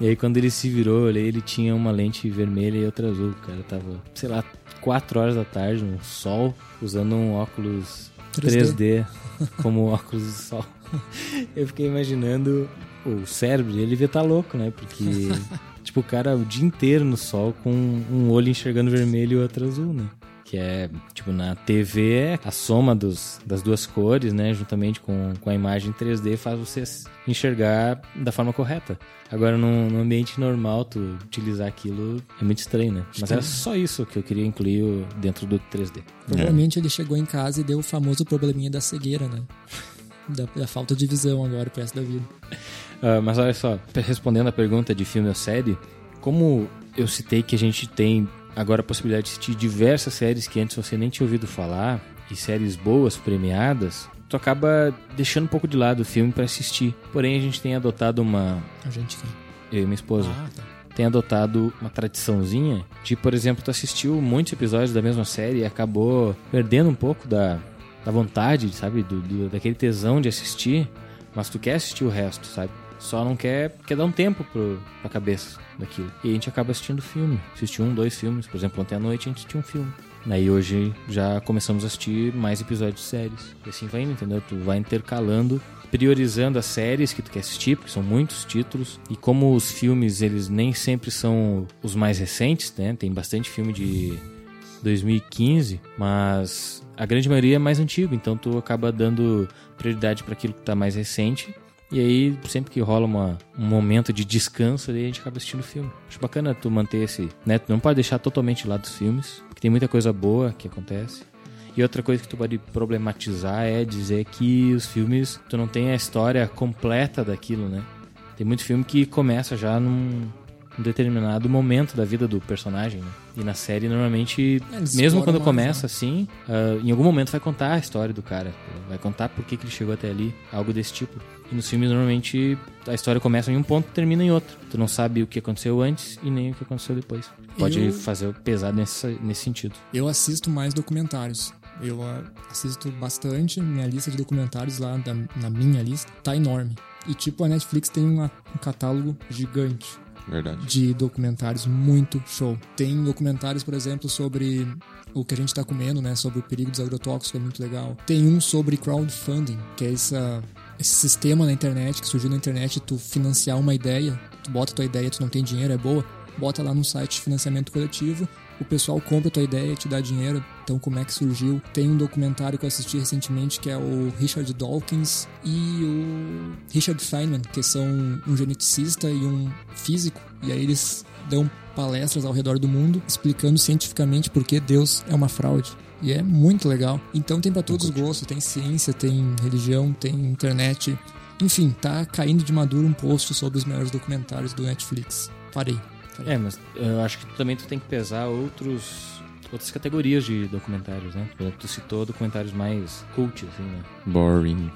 E aí quando ele se virou, eu olhei, ele tinha uma lente vermelha e outra azul. O cara tava, sei lá, 4 horas da tarde no sol, usando um óculos 3D, 3D [laughs] como óculos de sol. [laughs] Eu fiquei imaginando o cérebro dele devia estar tá louco, né? Porque, [laughs] tipo, o cara o dia inteiro no sol com um olho enxergando vermelho e outro azul, né? Que é, tipo, na TV, a soma dos, das duas cores, né? Juntamente com, com a imagem 3D faz você enxergar da forma correta. Agora, num, num ambiente normal, tu utilizar aquilo é muito estranho, né? Mas era só isso que eu queria incluir dentro do 3D. Provavelmente é. ele chegou em casa e deu o famoso probleminha da cegueira, né? Da, da falta de visão agora pro resto da vida. Uh, mas olha só, respondendo a pergunta de filme ou série, como eu citei que a gente tem agora a possibilidade de assistir diversas séries que antes você nem tinha ouvido falar, e séries boas, premiadas, tu acaba deixando um pouco de lado o filme para assistir. Porém, a gente tem adotado uma. A gente tem. Eu e minha esposa. Ah, tá. Tem adotado uma tradiçãozinha de, por exemplo, tu assistiu muitos episódios da mesma série e acabou perdendo um pouco da, da vontade, sabe? Do, do, daquele tesão de assistir, mas tu quer assistir o resto, sabe? Só não quer, quer dar um tempo pro, pra cabeça daquilo. E a gente acaba assistindo filme. Assistiu um, dois filmes. Por exemplo, ontem à noite a gente tinha um filme. Aí hoje já começamos a assistir mais episódios de séries. E assim vai indo, entendeu? Tu vai intercalando, priorizando as séries que tu quer assistir, porque são muitos títulos. E como os filmes, eles nem sempre são os mais recentes, né? Tem bastante filme de 2015, mas a grande maioria é mais antigo, então tu acaba dando prioridade para aquilo que tá mais recente e aí, sempre que rola uma, um momento de descanso, a gente acaba assistindo o filme. Acho bacana tu manter esse. Né? Tu não pode deixar totalmente lá dos filmes, porque tem muita coisa boa que acontece. E outra coisa que tu pode problematizar é dizer que os filmes, tu não tem a história completa daquilo, né? Tem muito filme que começa já num, um determinado momento da vida do personagem, né? E na série, normalmente, é, mesmo quando mais, começa né? assim, uh, em algum momento vai contar a história do cara. Vai contar por que, que ele chegou até ali, algo desse tipo. E nos filmes, normalmente, a história começa em um ponto e termina em outro. Tu não sabe o que aconteceu antes e nem o que aconteceu depois. Pode eu... fazer pesado nesse, nesse sentido. Eu assisto mais documentários. Eu assisto bastante, minha lista de documentários lá da, na minha lista tá enorme. E tipo, a Netflix tem um catálogo gigante. Verdade. De documentários muito show. Tem documentários, por exemplo, sobre o que a gente está comendo, né? Sobre o perigo dos agrotóxicos, é muito legal. Tem um sobre crowdfunding, que é essa, esse sistema na internet que surgiu na internet, tu financiar uma ideia, tu bota tua ideia, tu não tem dinheiro, é boa, bota lá no site de financiamento coletivo o pessoal compra a tua ideia e te dá dinheiro. Então, como é que surgiu? Tem um documentário que eu assisti recentemente que é o Richard Dawkins e o Richard Feynman, que são um geneticista e um físico. E aí eles dão palestras ao redor do mundo explicando cientificamente por que Deus é uma fraude. E é muito legal. Então tem para todos os gostos, tem ciência, tem religião, tem internet. Enfim, tá caindo de maduro um post sobre os melhores documentários do Netflix. Parei. É, mas eu acho que também tu tem que pesar outros outras categorias de documentários, né? Por exemplo, tu citou documentários mais cult, assim, né? Boring.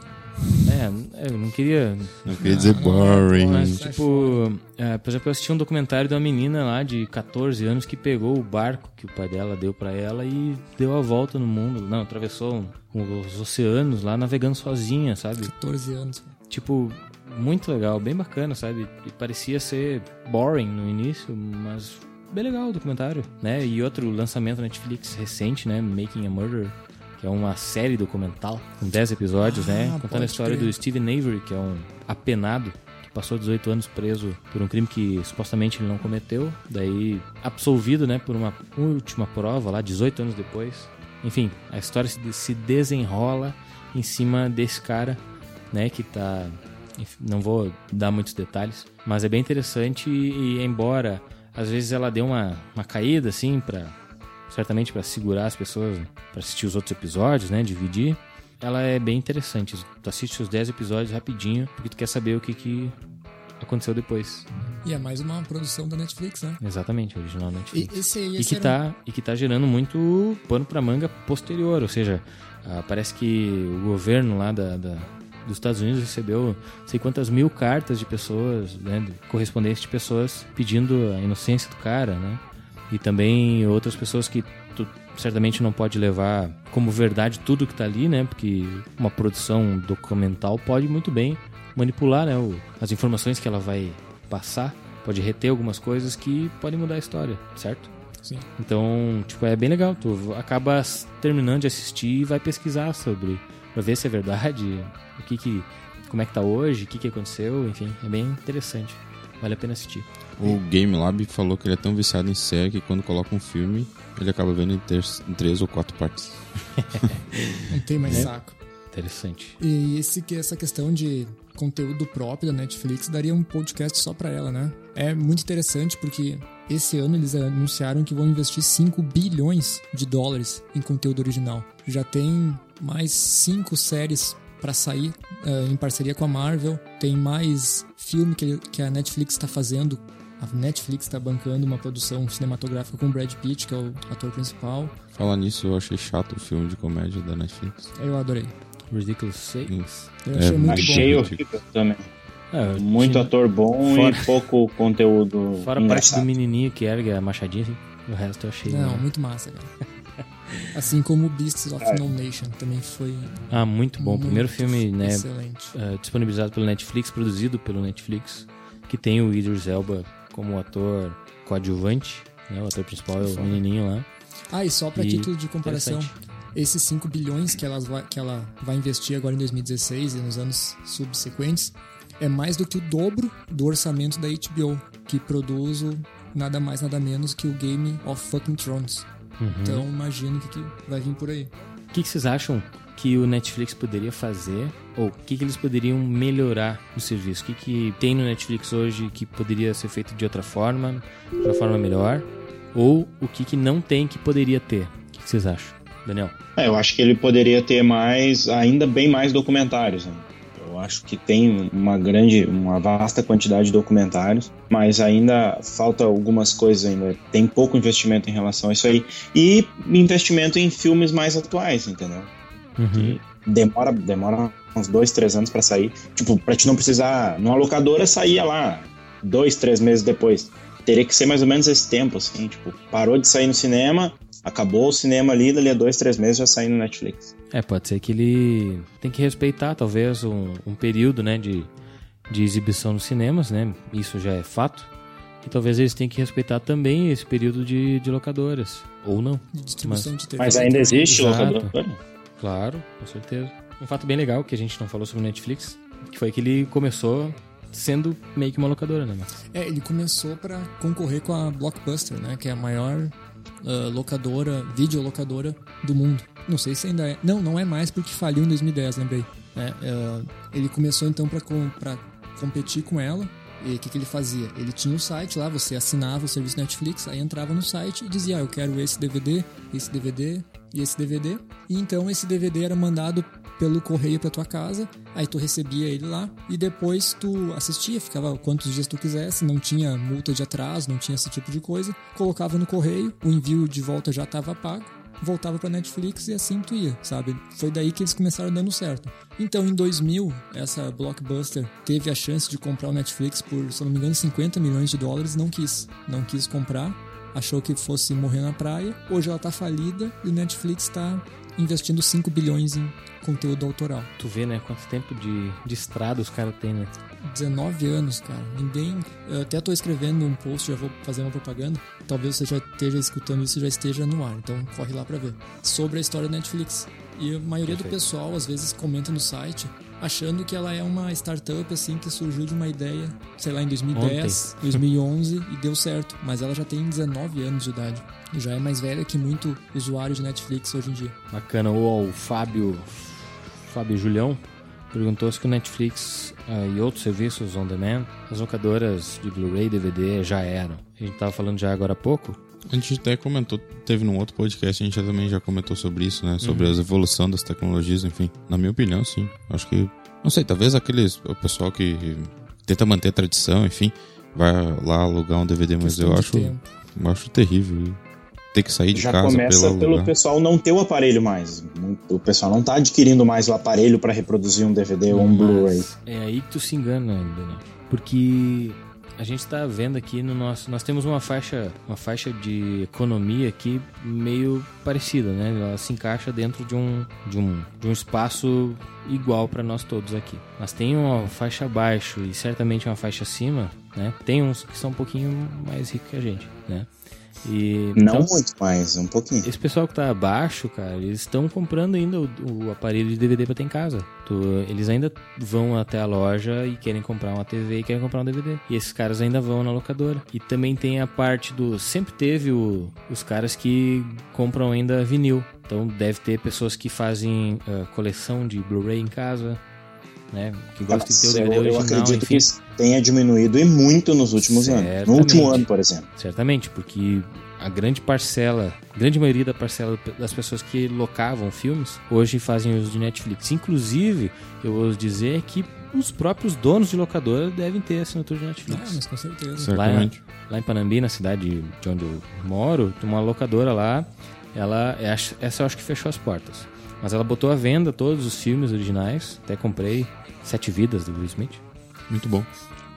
É, eu não queria. Não queria dizer boring. Mas, tipo, é, por exemplo, eu assisti um documentário de uma menina lá de 14 anos que pegou o barco que o pai dela deu para ela e deu a volta no mundo. Não, atravessou os oceanos lá navegando sozinha, sabe? 14 anos. Tipo, muito legal, bem bacana, sabe? E parecia ser boring no início, mas bem legal o documentário, né? E outro lançamento Netflix recente, né? Making a Murder, que é uma série documental com 10 episódios, né? ah, né? Contando a história crer. do Steven Avery, que é um apenado que passou 18 anos preso por um crime que supostamente ele não cometeu, daí absolvido, né, por uma última prova lá 18 anos depois. Enfim, a história se desenrola em cima desse cara, né, que tá não vou dar muitos detalhes, mas é bem interessante e, embora às vezes ela dê uma, uma caída assim para certamente para segurar as pessoas para assistir os outros episódios, né, dividir, ela é bem interessante. Tu assiste os 10 episódios rapidinho, porque tu quer saber o que que aconteceu depois. E é mais uma produção da Netflix, né? Exatamente, original da Netflix. E, esse, esse e que era... tá e que tá gerando muito pano para manga posterior, ou seja, ah, parece que o governo lá da, da dos Estados Unidos recebeu sei quantas mil cartas de pessoas, né, correspondentes de pessoas pedindo a inocência do cara, né? E também outras pessoas que tu certamente não pode levar como verdade tudo que está ali, né? Porque uma produção documental pode muito bem manipular né, o, as informações que ela vai passar, pode reter algumas coisas que podem mudar a história, certo? Sim. Então, tipo, é bem legal. Tu acaba terminando de assistir e vai pesquisar sobre, pra ver se é verdade, o que que, como é que tá hoje, o que que aconteceu, enfim, é bem interessante. Vale a pena assistir. O Game Lab falou que ele é tão viciado em série que quando coloca um filme, ele acaba vendo em, ter, em três ou quatro partes. [laughs] Não tem mais É. saco. Interessante. E esse, que- essa questão de conteúdo próprio da Netflix daria um podcast só pra ela, né? É muito interessante porque esse ano eles anunciaram que vão investir 5 bilhões de dólares em conteúdo original. Já tem mais cinco séries pra sair eh, em parceria com a Marvel. Tem mais filme que, que a Netflix está fazendo. A Netflix está bancando uma produção cinematográfica com o Brad Pitt, que é o ator principal. Falar nisso, eu achei chato o filme de comédia da Netflix. Eu adorei. Ridiculous Six. Eu achei É, muito Achei bom. horrível também. Eu Muito tinha- ator bom Fora- e pouco conteúdo Fora a parte do menininho que ergue a machadinha, assim, o resto eu achei. Não, né? muito massa, cara. Assim como o Beasts of No Nation também foi Ah, muito bom. O muito primeiro filme, né, excelente. eh, disponibilizado pelo Netflix, produzido pelo Netflix, que tem o Idris Elba como ator coadjuvante, né, o ator principal é o menininho lá. Ah, e só pra E título de comparação, esses 5 bilhões que, elas vai, que ela vai investir agora em 2016 e nos anos subsequentes é mais do que o dobro do orçamento da HBO, que produz o nada mais nada menos que o Game of Fucking Thrones. Uhum. Então imagino o que, que vai vir por aí. O que, que vocês acham que o Netflix poderia fazer? Ou o que, que eles poderiam melhorar no serviço? O que, que tem no Netflix hoje que poderia ser feito de outra forma, de uma forma melhor? Ou o que, que não tem que poderia ter? O que, que vocês acham? Daniel? É, eu acho que ele poderia ter mais, ainda bem mais documentários. Né? Eu acho que tem uma grande, uma vasta quantidade de documentários, mas ainda falta algumas coisas ainda. Tem pouco investimento em relação a isso aí e investimento em filmes mais atuais, entendeu? Uhum. Demora, demora uns dois, três anos pra sair. Tipo, pra te não precisar. Numa locadora saía lá dois, três meses depois. Teria que ser mais ou menos esse tempo, assim. Tipo, parou de sair no cinema, acabou o cinema ali, dali a dois, três meses já saiu no Netflix. É, pode ser que ele tem que respeitar talvez um, um período, né, de, de exibição nos cinemas, né? Isso já é fato. E talvez eles tenham que respeitar também esse período de, de locadoras. Ou não. De distribuição de TV. Mas ainda existe Exato. locadora? Claro, com certeza. Um fato bem legal que a gente não falou sobre o Netflix, que foi que ele começou sendo meio que uma locadora, né? Mas... É, ele começou pra concorrer com a Blockbuster, né? Que é a maior ah, locadora, videolocadora do mundo. Não sei se ainda é. Não, não é mais porque faliu em 2010, lembrei. É, ah, ele começou então pra, com, competir com ela. E o que, que ele fazia? Ele tinha o site lá, você assinava o serviço Netflix, aí entrava no site e dizia: ah, eu quero esse DVD, esse DVD e esse DVD. E então esse DVD era mandado pelo correio pra tua casa, aí tu recebia ele lá e depois tu assistia, ficava quantos dias tu quisesse, não tinha multa de atraso, não tinha esse tipo de coisa, colocava no correio, o envio de volta já estava pago, voltava pra Netflix e assim tu ia, sabe? Foi daí que eles começaram dando certo. Então em 2000, essa Blockbuster teve a chance de comprar o Netflix por, se não me engano, 50 milhões de dólares, não quis, não quis comprar. Achou que fosse morrer na praia. Hoje ela tá falida e o Netflix tá investindo 5 bilhões em conteúdo autoral. Tu vê, né, quanto tempo de, de estrada os caras têm, né? 19 anos, cara. Ninguém. Eu até tô escrevendo um post, já vou fazer uma propaganda. Talvez você já esteja escutando isso e já esteja no ar. Então corre lá pra ver. Sobre a história da Netflix. E a maioria do Perfeito. pessoal às vezes comenta no site achando que ela é uma startup assim que surgiu de uma ideia, sei lá, em 2010, 2011 [laughs] e deu certo. Mas ela já tem 19 anos de idade. E já é mais velha que muito usuário de Netflix hoje em dia. Bacana. O Fábio, Fábio Julião perguntou se que o Netflix ah, e outros serviços on demand, as locadoras de Blu-ray e DVD já eram. A gente tava falando já agora há pouco. A gente até comentou, teve num outro podcast, a gente já também já comentou sobre isso, né? Sobre a evolução das tecnologias, enfim. Na minha opinião, sim. Acho que. Não sei, talvez aqueles. O pessoal que tenta manter a tradição, enfim, vai lá alugar um DVD, mas eu acho, eu acho terrível. Ter que sair de Já casa começa pelo pelo pessoal não ter o aparelho mais. O pessoal não tá adquirindo mais o aparelho para reproduzir um DVD ou um Blu-ray. É aí que tu se engana, Daniel. Porque a gente está vendo aqui no nosso, nós temos uma faixa, uma faixa de economia aqui meio parecida, né? Ela se encaixa dentro de um, de um, de um espaço igual para nós todos aqui. Mas tem uma faixa abaixo e certamente uma faixa acima, né? Tem uns que são um pouquinho mais ricos que a gente, né? E, não então, muito mais, um pouquinho. Esse pessoal que tá abaixo, cara, eles estão comprando ainda o, o, aparelho de DVD pra ter em casa. Tu, eles ainda vão até a loja e querem comprar uma TV e querem comprar um DVD. E esses caras ainda vão na locadora. E também tem a parte do. Sempre teve o, os caras que compram ainda vinil. Então deve ter pessoas que fazem uh, coleção de Blu-ray em casa né? Que gosta de ter o DVD eu, original, eu acredito enfim. que tenha diminuído e muito nos últimos Certamente. anos. No último ano, por exemplo. Certamente, porque a grande parcela, grande maioria da parcela das pessoas que locavam filmes hoje fazem uso de Netflix. Inclusive, eu vou dizer que os próprios donos de locadora devem ter assinatura de Netflix. Ah, mas com certeza. Certamente. Lá, lá em Panambi, na cidade de onde eu moro, tem uma locadora lá. Ela, essa eu acho que fechou as portas. Mas ela botou à venda todos os filmes originais. Até comprei Sete Vidas do Will Smith. Muito bom.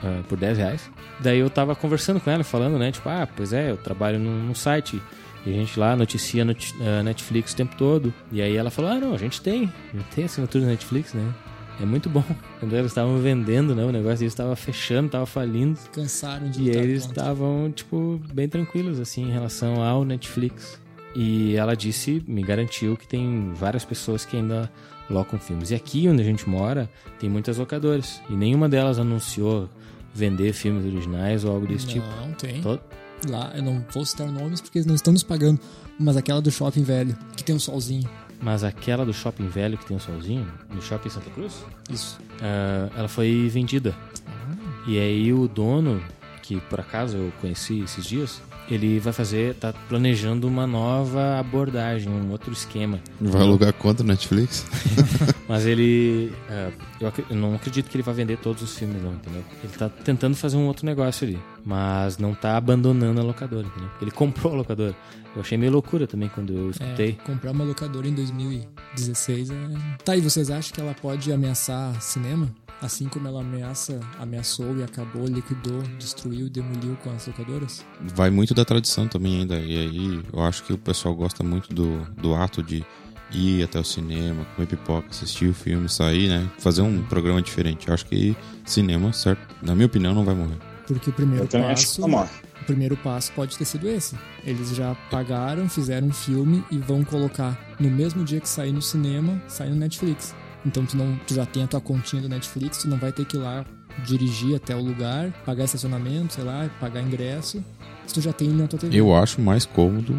Uh, por 10 reais. Daí eu tava conversando com ela, falando, né? Tipo, ah, pois é, eu trabalho num, num site e a gente lá noticia no, uh, Netflix o tempo todo. E aí ela falou, ah, não, a gente tem. A gente tem assinatura da Netflix, né? É muito bom. [laughs] Quando eles estavam vendendo, né? O negócio deles estava fechando, estava falindo. Cansaram de E eles estavam, tipo, bem tranquilos, assim, em relação ao Netflix. E ela disse, me garantiu que tem várias pessoas que ainda locam filmes. E aqui onde a gente mora, tem muitas locadoras. E nenhuma delas anunciou vender filmes originais ou algo desse não, tipo. Não, tem. Todo... Lá, eu não vou citar nomes porque eles não estão nos pagando. Mas aquela do shopping velho, que tem um solzinho. Mas aquela do shopping velho que tem um solzinho, no shopping Santa Cruz? Isso. Uh, ela foi vendida. Ah. E aí o dono, que por acaso eu conheci esses dias, ele vai fazer, tá planejando uma nova abordagem, um outro esquema. Vai alugar conta no Netflix? [laughs] Mas ele. Uh, eu, eu, não acredito que ele vai vender todos os filmes, não, entendeu? Ele tá tentando fazer um outro negócio ali. Mas não tá abandonando a locadora, entendeu? Ele comprou a locadora. Eu achei meio loucura também quando eu escutei. É, comprar uma locadora em 2016 é. Tá, e vocês acham que ela pode ameaçar cinema? Assim como ela ameaça, ameaçou e acabou, liquidou, destruiu e demoliu com as locadoras? Vai muito da tradição também ainda. E aí eu acho que o pessoal gosta muito do, do ato de ir até o cinema, comer pipoca, assistir o filme, sair, né? Fazer um programa diferente. Eu acho que cinema, certo? Na minha opinião, não vai morrer. Porque o primeiro eu passo. Acho que não morre. O primeiro passo pode ter sido esse. Eles já pagaram, fizeram um filme e vão colocar no mesmo dia que sair no cinema, sair no Netflix. Então tu não tu já tem a tua continha do Netflix, tu não vai ter que ir lá dirigir até o lugar, pagar estacionamento, sei lá, pagar ingresso. Se tu já tem na tua TV. Eu acho mais cômodo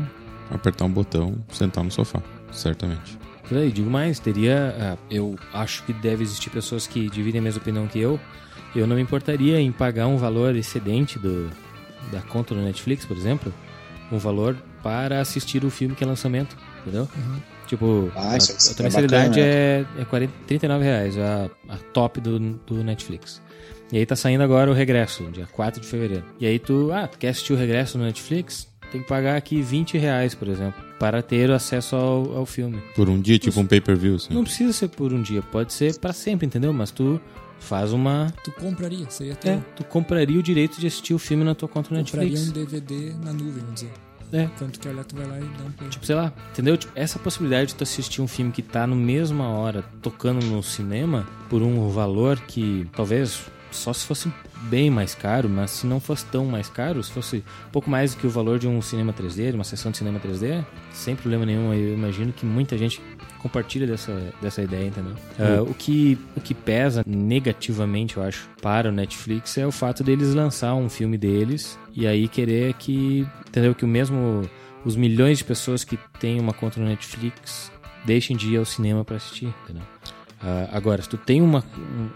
apertar um botão, sentar no sofá, certamente. Por aí, digo mais, teria. Ah, eu acho que deve existir pessoas que dividem a mesma opinião que eu. Eu não me importaria em pagar um valor excedente do, da conta do Netflix, por exemplo, um valor para assistir o filme que é lançamento, entendeu? Uhum. Tipo, ah, a, a tua mensalidade é, é 40, 39 reais, a, a top do, do Netflix. E aí tá saindo agora o regresso, dia 4 de fevereiro. E aí tu, ah, tu quer assistir o regresso no Netflix? Tem que pagar aqui 20 reais, por exemplo, para ter acesso ao, ao filme. Por um dia, tipo um pay-per-view, sim. Não precisa ser por um dia, pode ser para sempre, entendeu? Mas tu faz uma. Tu compraria, seria teu. É, tu compraria o direito de assistir o filme na tua conta no Netflix. Compraria um DVD na nuvem, vamos dizer. É. Tanto que olha, tu vai lá e dá um play. Tipo, sei lá, entendeu? Tipo, essa possibilidade de tu assistir um filme que tá no mesma hora tocando no cinema por um valor que talvez só se fosse bem mais caro, mas se não fosse tão mais caro, se fosse um pouco mais do que o valor de um cinema 3D, de uma sessão de cinema 3D, sem problema nenhum, eu imagino que muita gente compartilha dessa, dessa ideia, entendeu? Uh, o, que, o que pesa negativamente, eu acho, para o Netflix é o fato deles lançar um filme deles e aí querer que, entendeu? Que o mesmo, os milhões de pessoas que têm uma conta no Netflix deixem de ir ao cinema para assistir, entendeu? Uh, agora, se tu tem uma,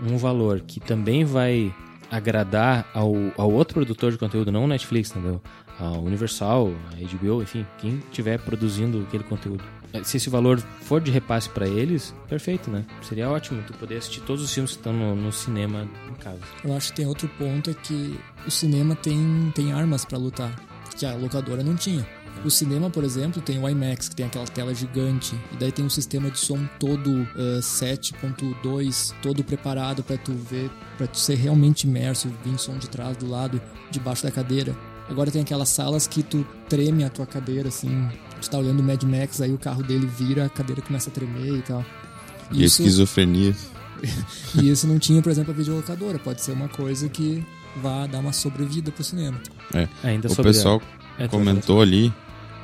um, um valor que também vai agradar ao, ao outro produtor de conteúdo, não o Netflix, entendeu? A Universal, a HBO, enfim, quem estiver produzindo aquele conteúdo. É, se esse valor for de repasse para eles, perfeito, né? Seria ótimo tu poder assistir todos os filmes que estão no, no, cinema em casa. Eu acho que tem outro ponto é que o cinema tem, tem armas para lutar, que a locadora não tinha. O cinema, por exemplo, tem o IMAX, que tem aquela tela gigante, e daí tem um sistema de som todo uh, 7.2, todo preparado para tu ver, para tu ser realmente imerso, vir som de trás, do lado, debaixo da cadeira. Agora tem aquelas salas que tu treme a tua cadeira, assim, tu tá olhando o Mad Max, aí o carro dele vira, a cadeira começa a tremer e tal. E isso... esquizofrenia. [laughs] e isso não tinha, por exemplo, a videolocadora. Pode ser uma coisa que vá dar uma sobrevida pro cinema. É. Ainda o pessoal é, comentou ali,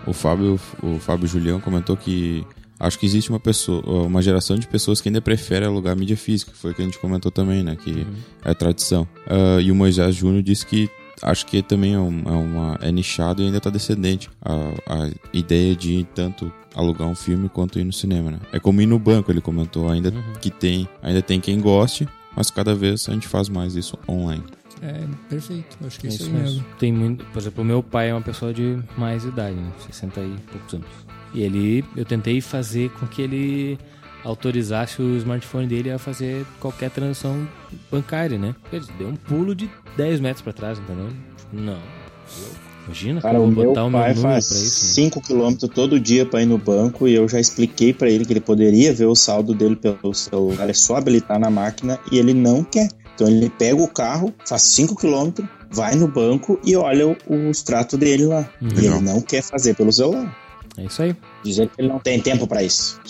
o Fábio, o Fábio Julião comentou que acho que existe uma pessoa, uma geração de pessoas que ainda prefere alugar mídia física, foi o que a gente comentou também, né? Que uhum. é tradição. Uh, e o Moisés Júnior disse que acho que também é, um, é, uma, é nichado e ainda está descendente a, a ideia de tanto alugar um filme quanto ir no cinema, né? É como ir no banco, ele comentou, ainda uhum. que tem, ainda tem quem goste, mas cada vez a gente faz mais isso online. É, perfeito. Acho que é isso, isso aí mesmo. Tem muito, por exemplo, o meu pai é uma pessoa de mais idade, né? 60 e poucos anos. E ele, eu tentei fazer com que ele autorizasse o smartphone dele a fazer qualquer transação bancária, né? Ele deu um pulo de 10 metros para trás, entendeu? Não. Imagina, cara, o meu botar o pai meu faz 5 né? km todo dia para ir no banco e eu já expliquei para ele que ele poderia ver o saldo dele pelo celular, é só habilitar na máquina e ele não quer. Então ele pega o carro, faz 5 km, vai no banco e olha o, o extrato dele lá. Uhum. E ele não quer fazer pelo celular. É isso aí. Dizer que ele não tem tempo para isso.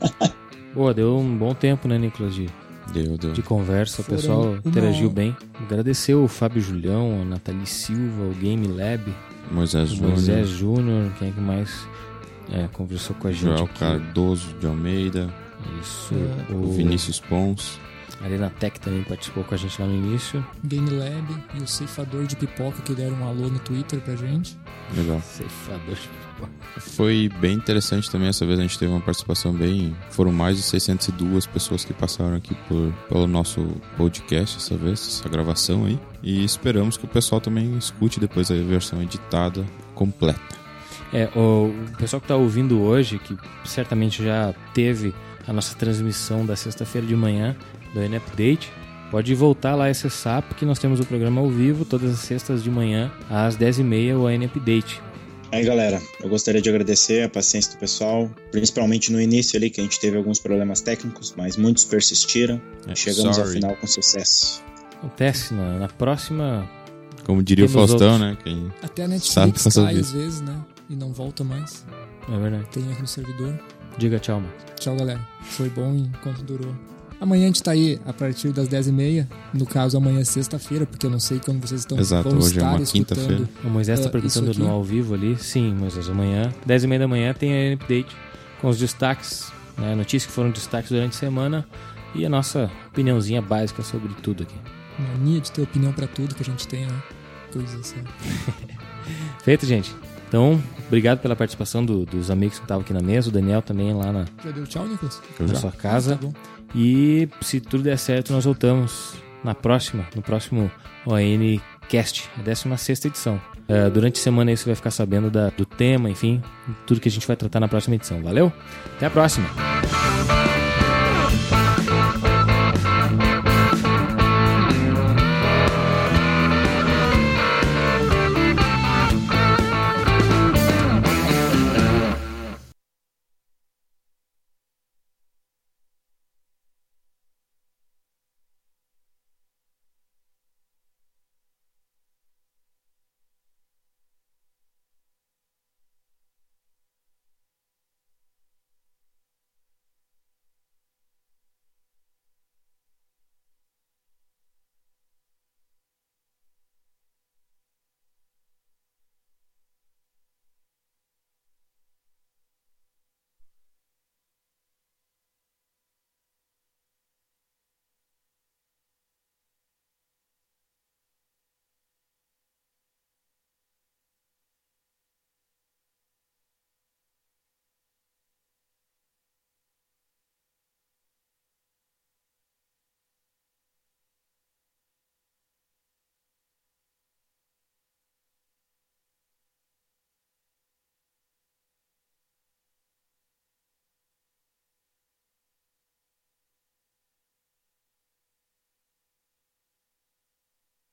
[laughs] Boa, deu um bom tempo, né, Nicolas? De, deu, deu. de conversa, o pessoal interagiu bem. Agradecer o Fábio Julião, a Nathalie Silva, o Game Lab, Moisés Júnior. Moisés Júnior, quem é que mais é, conversou com a gente? Joel aqui? Cardoso de Almeida. Isso. É. O, o Vinícius Pons. A Arena Tech também participou com a gente lá no início. Game Lab e o Ceifador de Pipoca que deram um alô no Twitter pra gente. Legal. Ceifador de foi bem interessante também. Essa vez a gente teve uma participação bem. Foram mais de 602 pessoas que passaram aqui por, pelo nosso podcast essa vez, essa gravação aí. E esperamos que o pessoal também escute depois a versão editada completa. É, o, pessoal que está ouvindo hoje, que certamente já teve a nossa transmissão da sexta-feira de manhã do N Update, pode voltar lá e acessar, porque nós temos o programa ao vivo todas as sextas de manhã às 10h30 o N Update. Aí, galera, eu gostaria de agradecer a paciência do pessoal, principalmente no início ali, que a gente teve alguns problemas técnicos, mas muitos persistiram. É, Chegamos sorry. ao final com sucesso. Acontece, na, na próxima. Como diria o Faustão, né? Quem Até a Netflix cai às vezes, né? E não volta mais. É verdade. Tem erro no servidor. Diga tchau, mano. Tchau, galera. Foi bom enquanto durou. Amanhã a gente tá aí a partir das 10h30. No caso, amanhã é sexta-feira, porque eu não sei quando vocês estão Exato, vão hoje é uma quinta-feira. O Moisés está uh, perguntando no ao vivo ali. Sim, Moisés, amanhã, 10h30 da manhã, tem a update com os destaques, né, notícias que foram destaques durante a semana e a nossa opiniãozinha básica sobre tudo aqui. Mania de ter opinião para tudo que a gente tem, né? Coisa assim. [laughs] Feito, gente. Então, obrigado pela participação do, dos amigos que estavam aqui na mesa, o Daniel também lá na, já deu tchau, Nicolas? na sua casa. Tá e se tudo der certo, nós voltamos na próxima, no próximo ON Cast, a 16 edição. Uh, durante a semana aí você vai ficar sabendo da, do tema, enfim, tudo que a gente vai tratar na próxima edição. Valeu? Até a próxima!